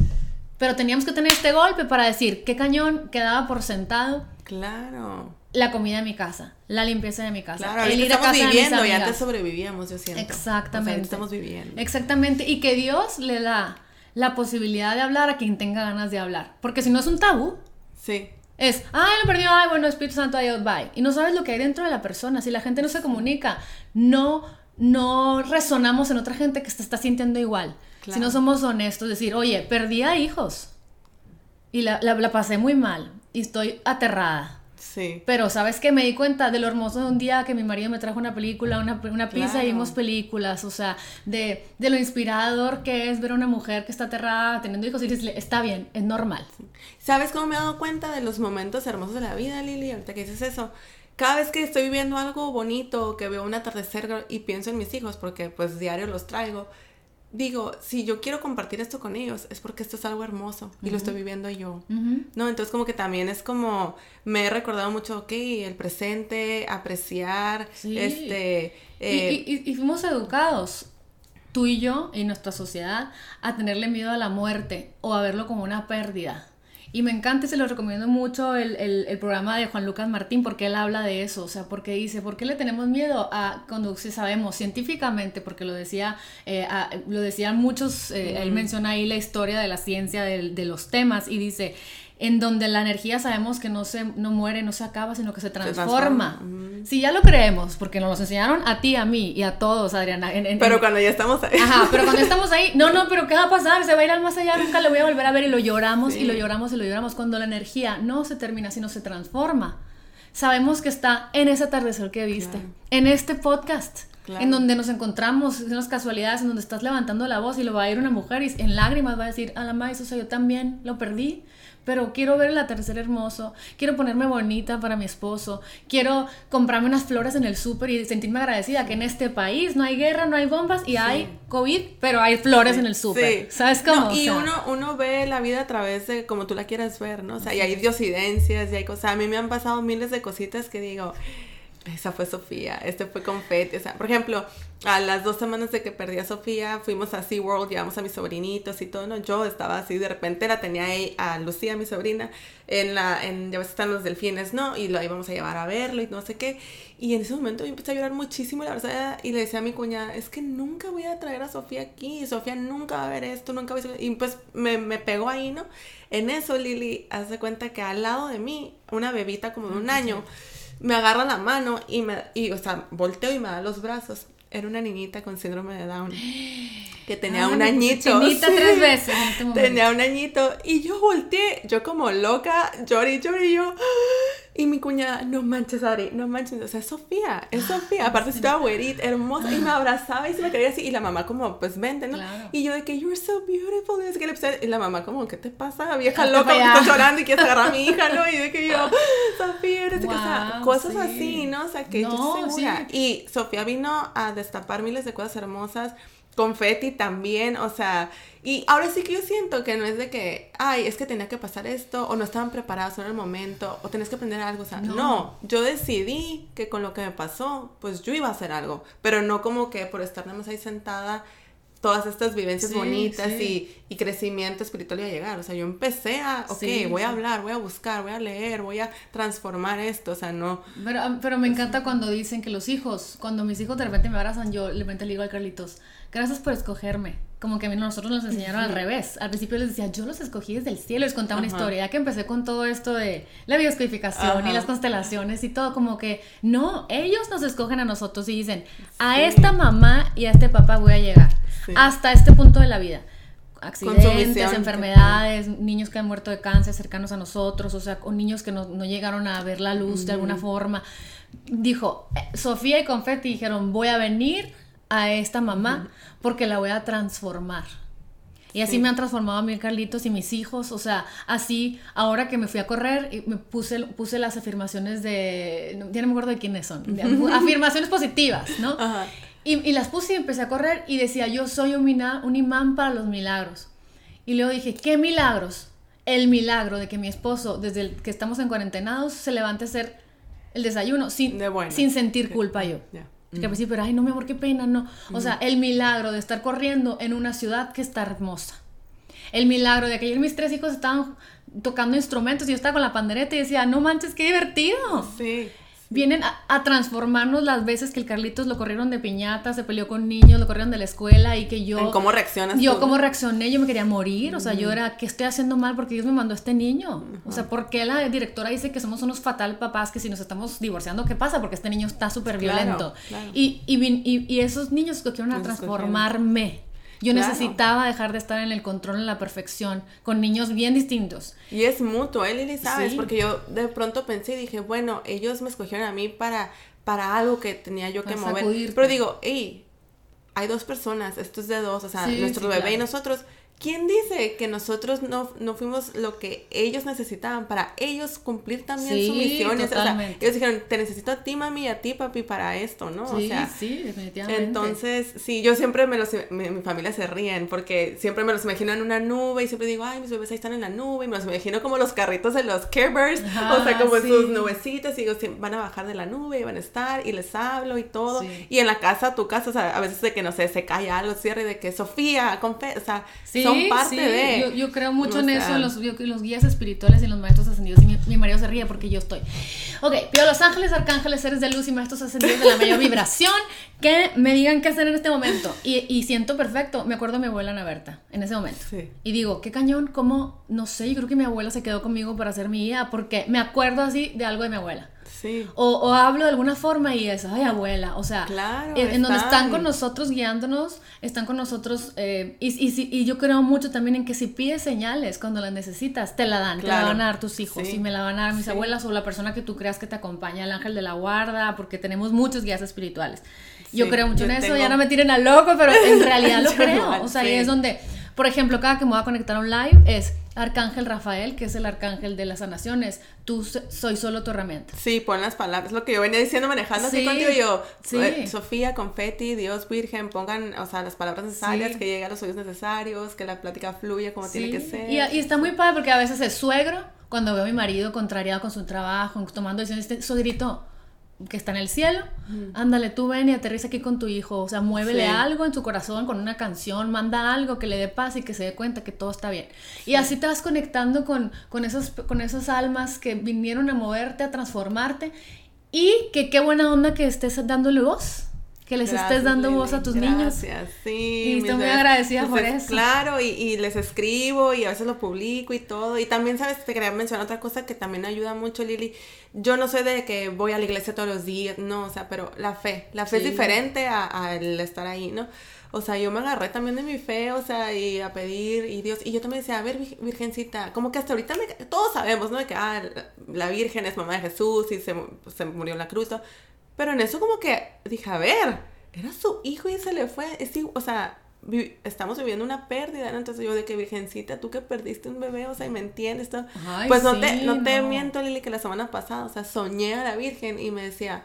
pero teníamos que tener este golpe para decir, ¿qué cañón quedaba por sentado? Claro la comida de mi casa, la limpieza de mi casa. Claro, el ir a casa viviendo y antes sobrevivíamos, yo siento. Exactamente. estamos viviendo. Exactamente. Y que Dios le da la posibilidad de hablar a quien tenga ganas de hablar. Porque si no es un tabú. Sí. Es, ay, lo perdió, ay, bueno, Espíritu Santo, adiós, bye. Y no sabes lo que hay dentro de la persona. Si la gente no se comunica, no, no resonamos en otra gente que se está sintiendo igual. Si no somos honestos, decir, oye, perdí a hijos. Y la, la, la pasé muy mal. Y estoy aterrada Sí. Pero sabes que me di cuenta de lo hermoso de un día que mi marido me trajo una película, una, una pizza y vimos películas, o sea, de, de, lo inspirador que es ver a una mujer que está aterrada teniendo hijos y decirle, está bien, es normal. ¿Sabes cómo me he dado cuenta de los momentos hermosos de la vida, Lili? Ahorita que dices eso. Cada vez que estoy viviendo algo bonito, que veo un atardecer y pienso en mis hijos, porque pues diario los traigo, digo, si yo quiero compartir esto con ellos, es porque esto es algo hermoso y lo estoy viviendo yo, ¿no? Entonces como que también es como, me he recordado mucho, ok, el presente, apreciar, este... Eh, y, y, fuimos educados, tú y yo, y nuestra sociedad, a tenerle miedo a la muerte o a verlo como una pérdida. Y me encanta y se lo recomiendo mucho el, el, programa de Juan Lucas Martín porque él habla de eso, o sea, porque dice, ¿por qué le tenemos miedo a cuando si sabemos científicamente, porque lo decía, eh, lo decían muchos, eh, él menciona ahí la historia de la ciencia de, de los temas y dice, en donde la energía sabemos que no se no muere, no se acaba, sino que se transforma. Si ya lo creemos, porque nos lo enseñaron a ti, a mí y a todos, Adriana. pero cuando ya estamos ahí. Ajá, pero cuando estamos ahí, no, no, pero ¿qué va a pasar? Se va a ir al más allá, nunca lo voy a volver a ver y lo lloramos y lo lloramos y lo lloramos cuando la energía no se termina, sino se transforma. Sabemos que está en ese atardecer que viste, en este podcast. En donde nos encontramos, en las casualidades, en donde estás levantando la voz y lo va a ir una mujer y en lágrimas va a decir, a la más, eso yo también lo perdí, pero quiero ver el atardecer hermoso, quiero ponerme bonita para mi esposo, quiero comprarme unas flores en el súper y sentirme agradecida que en este país no hay guerra, no hay bombas y hay COVID, pero hay flores en el súper. ¿Sabes cómo? y uno, uno ve la vida a través de como tú la quieras ver, ¿no? O sea, y hay diosidencias y hay cosas. A mí me han pasado miles de cositas que digo, esa fue Sofía, este fue Confetti, o sea, por ejemplo, a las dos semanas de que perdí a Sofía, fuimos a SeaWorld, llevamos a mis sobrinitos y todo, ¿no? Yo estaba así, de repente la tenía ahí a Lucía, mi sobrina, en la, en, ya ves, están los delfines, ¿no? Y lo íbamos a llevar a verlo y no sé qué, y en ese momento yo empecé a llorar muchísimo, la verdad, y le decía a mi cuñada, es que nunca voy a traer a Sofía aquí, Sofía nunca va a ver esto, nunca va a ver y pues me, me pegó ahí, ¿no? En eso, Lili, hace cuenta que al lado de mí, una bebita como de un año, me agarra la mano y me, y, o sea, volteo y me da los brazos. Era una niñita con síndrome de Down que tenía un añito. tres veces este Tenía un añito y yo volteé, yo como loca, lloré, lloré yo y mi cuñada, no manches, Adri, no manches, o sea, es Sofía, es Sofía, aparte estaba güerita, hermosa, y me abrazaba y se me quería así, y la mamá como, pues vente, ¿no? Y yo de que, you're so beautiful, y, que le y la mamá como, ¿qué te pasa, vieja loca, estás llorando y quieres agarrar a mi hija, ¿no? Y de que yo, (laughs) Sofía, eres wow, o sea, cosas así, ¿no? O sea, que yo estoy segura. Y Sofía vino a destapar miles de cosas hermosas, confeti también, o sea, y ahora sí que yo siento que no es de que, ay, es que tenía que pasar esto, o no estaban preparados en el momento, o tenés que aprender algo, o sea, no. yo decidí que con lo que me pasó, pues yo iba a hacer algo, pero no como que por estar nada más ahí sentada, todas estas vivencias bonitas Y, y, crecimiento espiritual iba a llegar, o sea, yo empecé a, ok, voy a hablar, voy a buscar, voy a leer, voy a transformar esto, o sea, no. Pero, pero me encanta cuando dicen que los hijos, cuando mis hijos de repente me abrazan, yo de repente le digo al Carlitos, gracias por escogerme. Como que a mí nosotros nos enseñaron al revés. Al principio les decía, yo los escogí desde el cielo, les contaba una historia. Ya que empecé con todo esto de la bioscodificación y las constelaciones y todo, como que no, ellos nos escogen a nosotros y dicen, a esta mamá y a este papá voy a llegar. Hasta este punto de la vida accidentes, enfermedades, niños que han muerto de cáncer cercanos a nosotros, o sea, con niños que no, no llegaron a ver la luz de alguna forma. Dijo, eh, Sofía y Confetti dijeron, voy a venir a esta mamá porque la voy a transformar. Y así me han transformado a mí, Carlitos, y mis hijos. O sea, así, ahora que me fui a correr, me puse, puse las afirmaciones de. Ya no me acuerdo de quiénes son. (laughs) afirmaciones positivas, ¿no? Y, las puse y empecé a correr y decía: Yo soy un, un imán para los milagros. Y luego dije, ¿qué milagros? El milagro de que mi esposo, desde el que estamos en cuarentenados, se levante a hacer el desayuno sin, sin sentir culpa yo. Que pues sí, pero ay, no, mi amor, qué pena, no. O sea, el milagro de estar corriendo en una ciudad que está hermosa. El milagro de que ayer mis tres hijos estaban tocando instrumentos y yo estaba con la pandereta y decía, no manches, qué divertido. Sí vienen a, transformarnos las veces que el Carlitos lo corrieron de piñata, se peleó con niños, lo corrieron de la escuela y que yo... ¿Cómo reaccionas? Yo cómo reaccioné, yo me quería morir, o sea, yo era, ¿qué estoy haciendo mal? Porque Dios me mandó a este niño. O sea, ¿por qué la directora dice que somos unos fatal papás, que si nos estamos divorciando, ¿qué pasa? Porque este niño está súper violento. Y, y, y, esos niños escogieron a transformarme. Yo necesitaba dejar de estar en el control, en la perfección, con niños bien distintos. Y es mutuo, ¿eh, Lili? ¿Sabes? Porque yo de pronto pensé y dije, bueno, ellos me escogieron a mí para, para algo que tenía yo que mover. Pero digo, hey, hay dos personas, esto es de dos, o sea, nuestro bebé y nosotros ¿Quién dice que nosotros no, no, fuimos lo que ellos necesitaban para ellos cumplir también su misión? O sea, ellos dijeron, te necesito a ti, mami, y a ti, papi, para esto, ¿no? Sí, o sea, sí, definitivamente. Entonces, sí, yo siempre me los, mi, familia se ríen porque siempre me los imagino en una nube y siempre digo, ay, mis bebés ahí están en la nube y me los imagino como los carritos de los Care Bears, o sea, como sus nubecitas y digo, van a bajar de la nube y van a estar y les hablo y todo. Y en la casa, tu casa, o sea, a veces de que, no sé, se cae algo, cierre de que Sofía, con o sea, son parte de. Yo, yo, creo mucho en eso, en los, los, guías espirituales y en los maestros ascendidos. Y mi, marido se ríe porque yo estoy. Ok, pido a los ángeles, arcángeles, seres de luz y maestros ascendidos de la mayor vibración que me digan qué hacer en este momento. Y, y siento perfecto. Me acuerdo de mi abuela Ana Berta en ese momento. Y digo, qué cañón, cómo, no sé, yo creo que mi abuela se quedó conmigo para ser mi guía porque me acuerdo así de algo de mi abuela. O, hablo de alguna forma y es, ay, abuela. O sea, en, donde están con nosotros guiándonos, están con nosotros. Eh, y, y, yo creo mucho también en que si pides señales cuando las necesitas, te la dan. Te la van a dar tus hijos. Y me la van a dar mis abuelas o la persona que tú creas que te acompaña, el ángel de la guarda, porque tenemos muchos guías espirituales. yo creo mucho en eso. Ya no me tiren a loco, pero en realidad lo (laughs) creo. o sea, y es donde por ejemplo, cada que me voy a conectar a un live es Arcángel Rafael, que es el arcángel de las sanaciones. Tú soy solo tu herramienta. Sí, pon las palabras, lo que yo venía diciendo manejando así contigo yo. Sí. Eh, Sofía, confeti, Dios, Virgen, pongan, o sea, las palabras necesarias, que llegue a los oídos necesarios, que la plática fluya como tiene que ser. Y, y, está muy padre porque a veces es suegro, cuando veo a mi marido contrariado con su trabajo, tomando decisiones, este suegrito, que está en el cielo, ándale, tú ven y aterriza aquí con tu hijo, o sea, muévele algo en su corazón con una canción, manda algo que le dé paz y que se dé cuenta que todo está bien. Y así te vas conectando con, con, esos, con esas almas que vinieron a moverte, a transformarte, y que qué buena onda que estés dándole voz que les estés dando voz a tus niños. Gracias, sí. Y estoy muy agradecida por eso. Claro, y, y, les escribo y a veces lo publico y todo. Y también, ¿sabes? Te quería mencionar otra cosa que también ayuda mucho, Lili. Yo no soy de que voy a la iglesia todos los días, no, o sea, pero la fe. La fe es diferente al estar ahí, ¿no? O sea, yo me agarré también de mi fe, o sea, y a pedir, y Dios, y yo también decía, a ver, virgencita, como que hasta ahorita todos sabemos, ¿no? De que, ah, la Virgen es mamá de Jesús y se, se murió en la cruz, pero en eso como que dije, a ver, era su hijo y se le fue. o sea, estamos viviendo una pérdida, ¿no? Entonces yo de que virgencita, tú que perdiste un bebé, o sea, y me entiendes, pues no, te, no, te miento, Lili, que la semana pasada, o sea, soñé a la Virgen y me decía,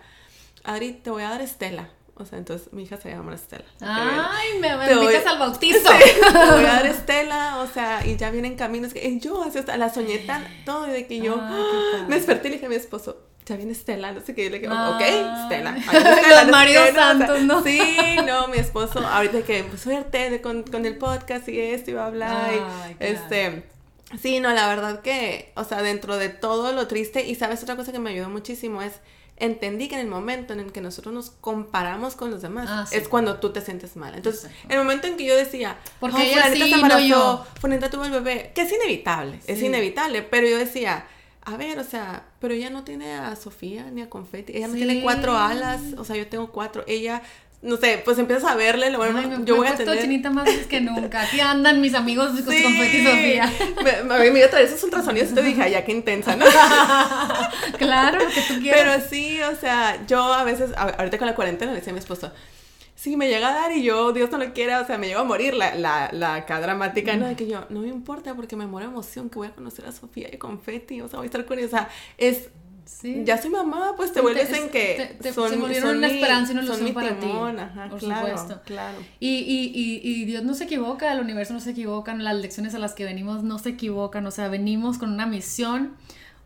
Adri, te voy a dar Estela. O sea, entonces mi hija se llama Estela. Ay, me, me al (laughs) bautizo. te voy a dar Estela, o sea, y ya vienen caminos que yo, así, la soñé tan (gasps) todo de que yo (gasps) me desperté y le dije a mi esposo, ya viene Estela, no sé qué, yo le digo, ok, Estela. (laughs) Los Mario Santos, ¿no? Sí, no, mi esposo, ahorita que pues, suerte con, con el podcast y esto iba a hablar, y, este, sí, no, la verdad que, o sea, dentro de todo lo triste, y sabes, otra cosa que me ayudó muchísimo es, entendí que en el momento en el que nosotros nos comparamos con los demás, ah, es cuando tú te sientes mal. Entonces, en el momento en que yo decía, porque oh, ella sí, se embarazó, no tuvo el bebé, que es inevitable, es inevitable, pero yo decía, a ver, o sea, pero ella no tiene a Sofía ni a Confetti, ella no tiene cuatro alas, o sea, yo tengo cuatro, ella no sé, pues empiezas a verle, lo bueno, yo voy a tener... chinita más que nunca. Aquí andan mis amigos con sí. confeti Sofía. Me, me, me a traer esos ultrasonidos y te dije, ya qué intensa, ¿no? (laughs) claro, lo que tú quieras. Pero sí, o sea, yo a veces, ahorita con la cuarentena le decía a mi esposo, sí, me llega a dar y yo, Dios no lo quiera, o sea, me llega a morir la, la, la acá dramática, ¿no? De que yo, no me importa porque me muero emoción que voy a conocer a Sofía y confeti, o sea, voy a estar con ella, o sea, es ya soy mamá, pues te vuelves en que son, se volvieron una esperanza y una ilusión para ti. Ajá, por claro, supuesto. Claro. Y, y, y, y, Dios no se equivoca, el universo no se equivoca, las lecciones a las que venimos no se equivocan, o sea, venimos con una misión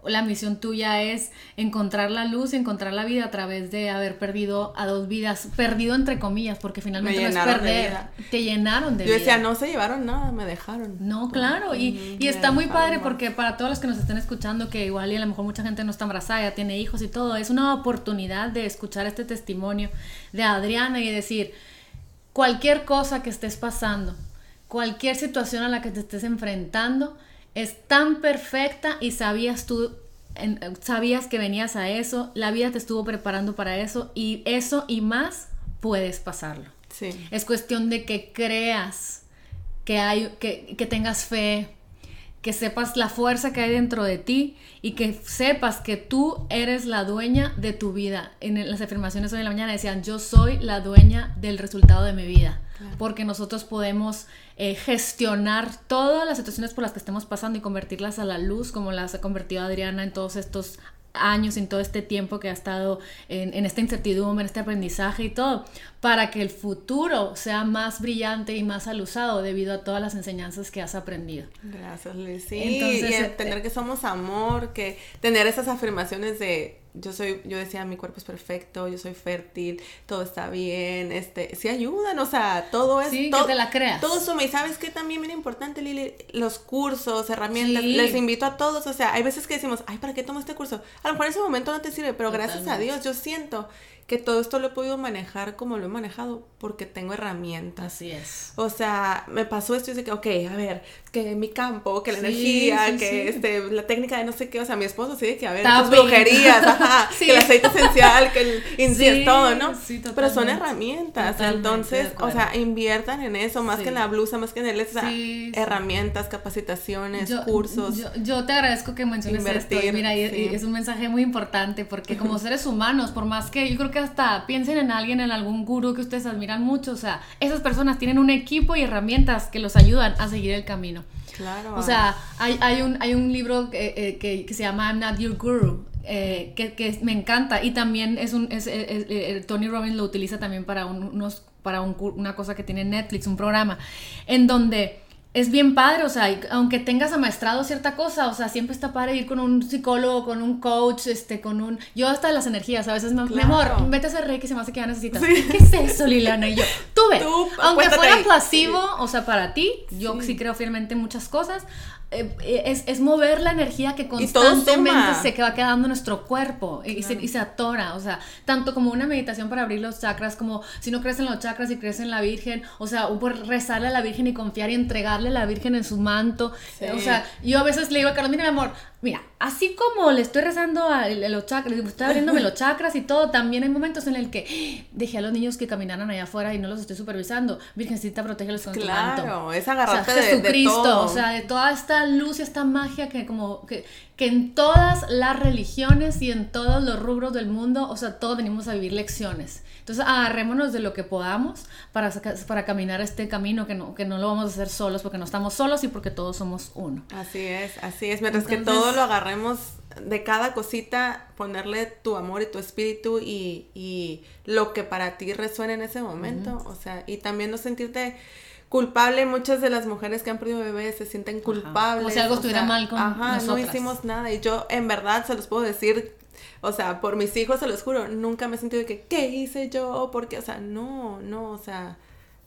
la misión tuya es encontrar la luz, encontrar la vida a través de haber perdido a dos vidas, perdido entre comillas, porque finalmente no es perder, te llenaron de vida. Yo decía, no se llevaron nada, me dejaron. No, claro, y, y está muy padre porque para todos los que nos estén escuchando, que igual y a lo mejor mucha gente no está embarazada, ya tiene hijos y todo, es una oportunidad de escuchar este testimonio de Adriana y decir, cualquier cosa que estés pasando, cualquier situación a la que te estés enfrentando, es tan perfecta y sabías tú, sabías que venías a eso, la vida te estuvo preparando para eso y eso y más puedes pasarlo. Sí. Es cuestión de que creas, que, hay, que, que tengas fe, que sepas la fuerza que hay dentro de ti y que sepas que tú eres la dueña de tu vida. En las afirmaciones hoy en la mañana decían, yo soy la dueña del resultado de mi vida, porque nosotros podemos eh, gestionar todas las situaciones por las que estemos pasando y convertirlas a la luz, como las ha convertido Adriana en todos estos años, en todo este tiempo que ha estado en, esta incertidumbre, en este aprendizaje y todo, para que el futuro sea más brillante y más alusado debido a todas las enseñanzas que has aprendido. Gracias, Liz. Sí, y eh, que somos amor, que tener esas afirmaciones de yo soy, yo decía, mi cuerpo es perfecto, yo soy fértil, todo está bien, este, sí ayudan, o sea, todo es... Sí, que te la creas. Todo suma, y ¿sabes qué también bien importante, Lili? Los cursos, herramientas, les invito a todos, o sea, hay veces que decimos, ay, ¿para qué tomo este curso? A lo mejor en ese momento no te sirve, pero gracias a Dios yo siento que todo esto lo he podido manejar como lo he manejado porque tengo herramientas. Así es. O sea, me pasó esto y dice que, ok, a ver, que mi campo, que la energía, que este, la técnica de no sé qué, o sea, mi esposo sí, que a ver, tus brujerías, ajá, (laughs) que el aceite esencial, que el incienso, todo, ¿no? Pero son herramientas, entonces, o sea, inviertan en eso, más que en la blusa, más que en el, o sea, herramientas, capacitaciones, cursos. Yo, yo, te agradezco que menciones Invertir, esto, mira, y, es un mensaje muy importante, porque como seres humanos, por más que yo creo que hasta piensen en alguien, en algún gurú que ustedes admiran mucho, o sea, esas personas tienen un equipo y herramientas que los ayudan a seguir el camino. Claro. O sea, hay, hay, un, hay un libro que, eh, que, que se llama I'm Not Your Guru, eh, que, que, me encanta y también es un es, Tony Robbins lo utiliza también para unos para una cosa que tiene Netflix un programa en donde es bien padre, o sea, aunque tengas amaestrado cierta cosa, o sea, siempre está padre ir con un psicólogo, con un coach, este, con un... Yo hasta las energías, a veces, me, mi amor, vete a hacer reiki, se me hace que ya necesitas. ¿Qué es eso, Liliana? Y yo, tú ve, aunque fuera placebo, o sea, para ti, yo sí. creo fielmente en muchas cosas, eh, eh, es, es, mover la energía que constantemente se va quedando en nuestro cuerpo y, se, y, se, atora, o sea, tanto como una meditación para abrir los chakras, como si no crees en los chakras y crees en la Virgen, o sea, por rezarle a la Virgen y confiar y entregarle a la Virgen en su manto, o sea, yo a veces le digo a Carlos, mira mi amor, mira, así como le estoy rezando a los chakras, estoy abriéndome los chakras y todo, también hay momentos en el que (gasps) dejé a los niños que caminaran allá afuera y no los estoy supervisando. Virgencita, protégelos con claro, tu manto. es agarrarte o sea, Jesucristo, de, o sea, de toda esta luz y esta magia que como que, que en todas las religiones y en todos los rubros del mundo, o sea, todos venimos a vivir lecciones. Entonces, agarrémonos de lo que podamos para, para caminar este camino que no, que no lo vamos a hacer solos, porque no estamos solos y porque todos somos uno. Así es, así es. Mientras que todo lo agarremos de cada cosita, ponerle tu amor y tu espíritu y, y lo que para ti resuena en ese momento. O sea, y también no sentirte culpable. Muchas de las mujeres que han perdido bebés se sienten culpables. O si algo estuviera mal con Ajá, no hicimos nada. Y yo, en verdad, se los puedo decir o sea, por mis hijos, se los juro, nunca me he sentido que, ¿qué hice yo? Porque, o sea, no, no, o sea,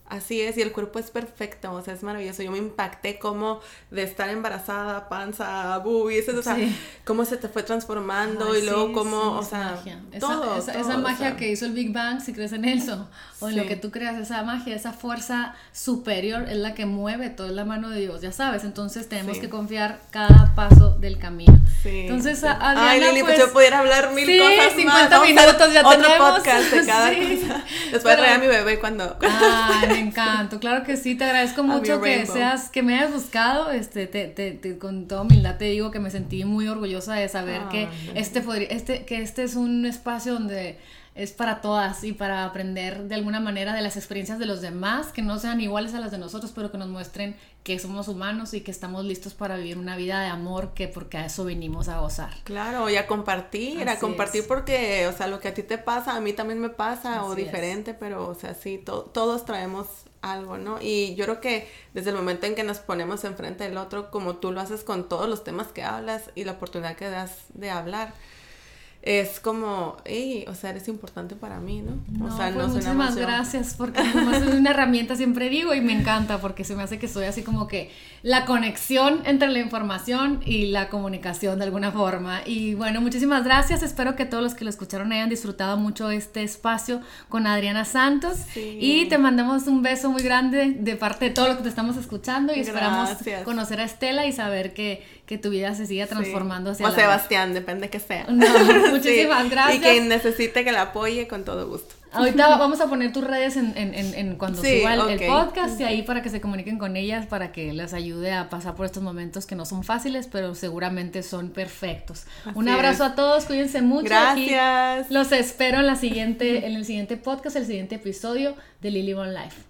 Así es, y el cuerpo es perfecto, o sea, es maravilloso. Yo me impacté como de estar embarazada, panza, boobies, o sea, cómo se te fue transformando y luego cómo, o sea, todo, esa, magia que hizo el Big Bang, si crees en eso, o en lo que tú creas, esa magia, esa fuerza superior es la que mueve todo, es la mano de Dios, ya sabes. Entonces tenemos que confiar cada paso del camino. Entonces, Adriana, Ay, Lili, pues, yo pudiera hablar mil cosas 50 minutos ya otro podcast de (laughs) cada cosa. Después traer a mi bebé cuando... Ay, encanta, claro que sí, te agradezco mucho que seas, que me hayas buscado, este, te, te, con toda humildad te digo que me sentí muy orgullosa de saber que este, podría, este, que este es un espacio donde es para todas y para aprender de alguna manera de las experiencias de los demás, que no sean iguales a las de nosotros, pero que nos muestren que somos humanos y que estamos listos para vivir una vida de amor, que porque a eso venimos a gozar. Claro, y a compartir, a compartir porque, o sea, lo que a ti te pasa, a mí también me pasa, o diferente, pero, o sea, sí, todos traemos algo, ¿no? Y yo creo que desde el momento en que nos ponemos enfrente del otro, como tú lo haces con todos los temas que hablas y la oportunidad que das de hablar, es como, hey, o sea, eres importante para mí, ¿no? o sea, pues no muchísimas gracias, porque como es una (laughs) herramienta, siempre digo, y me encanta, porque se me hace que soy así como que la conexión entre la información y la comunicación de alguna forma. Y bueno, muchísimas gracias, espero que todos los que lo escucharon hayan disfrutado mucho este espacio con Adriana Santos. Y te mandamos un beso muy grande de parte de todos los que te estamos escuchando y esperamos conocer a Estela y saber que que tu vida se siga transformando hacia O Sebastián, depende que sea. (laughs) muchísimas gracias. Y quien necesite que la apoye, con todo gusto. Ahorita vamos a poner tus redes en, en, en, cuando suba el, podcast y ahí para que se comuniquen con ellas, para que les ayude a pasar por estos momentos que no son fáciles, pero seguramente son perfectos. Un abrazo a todos, cuídense mucho. Gracias. los espero en, la siguiente, en el siguiente podcast, el siguiente episodio de Lily One Life.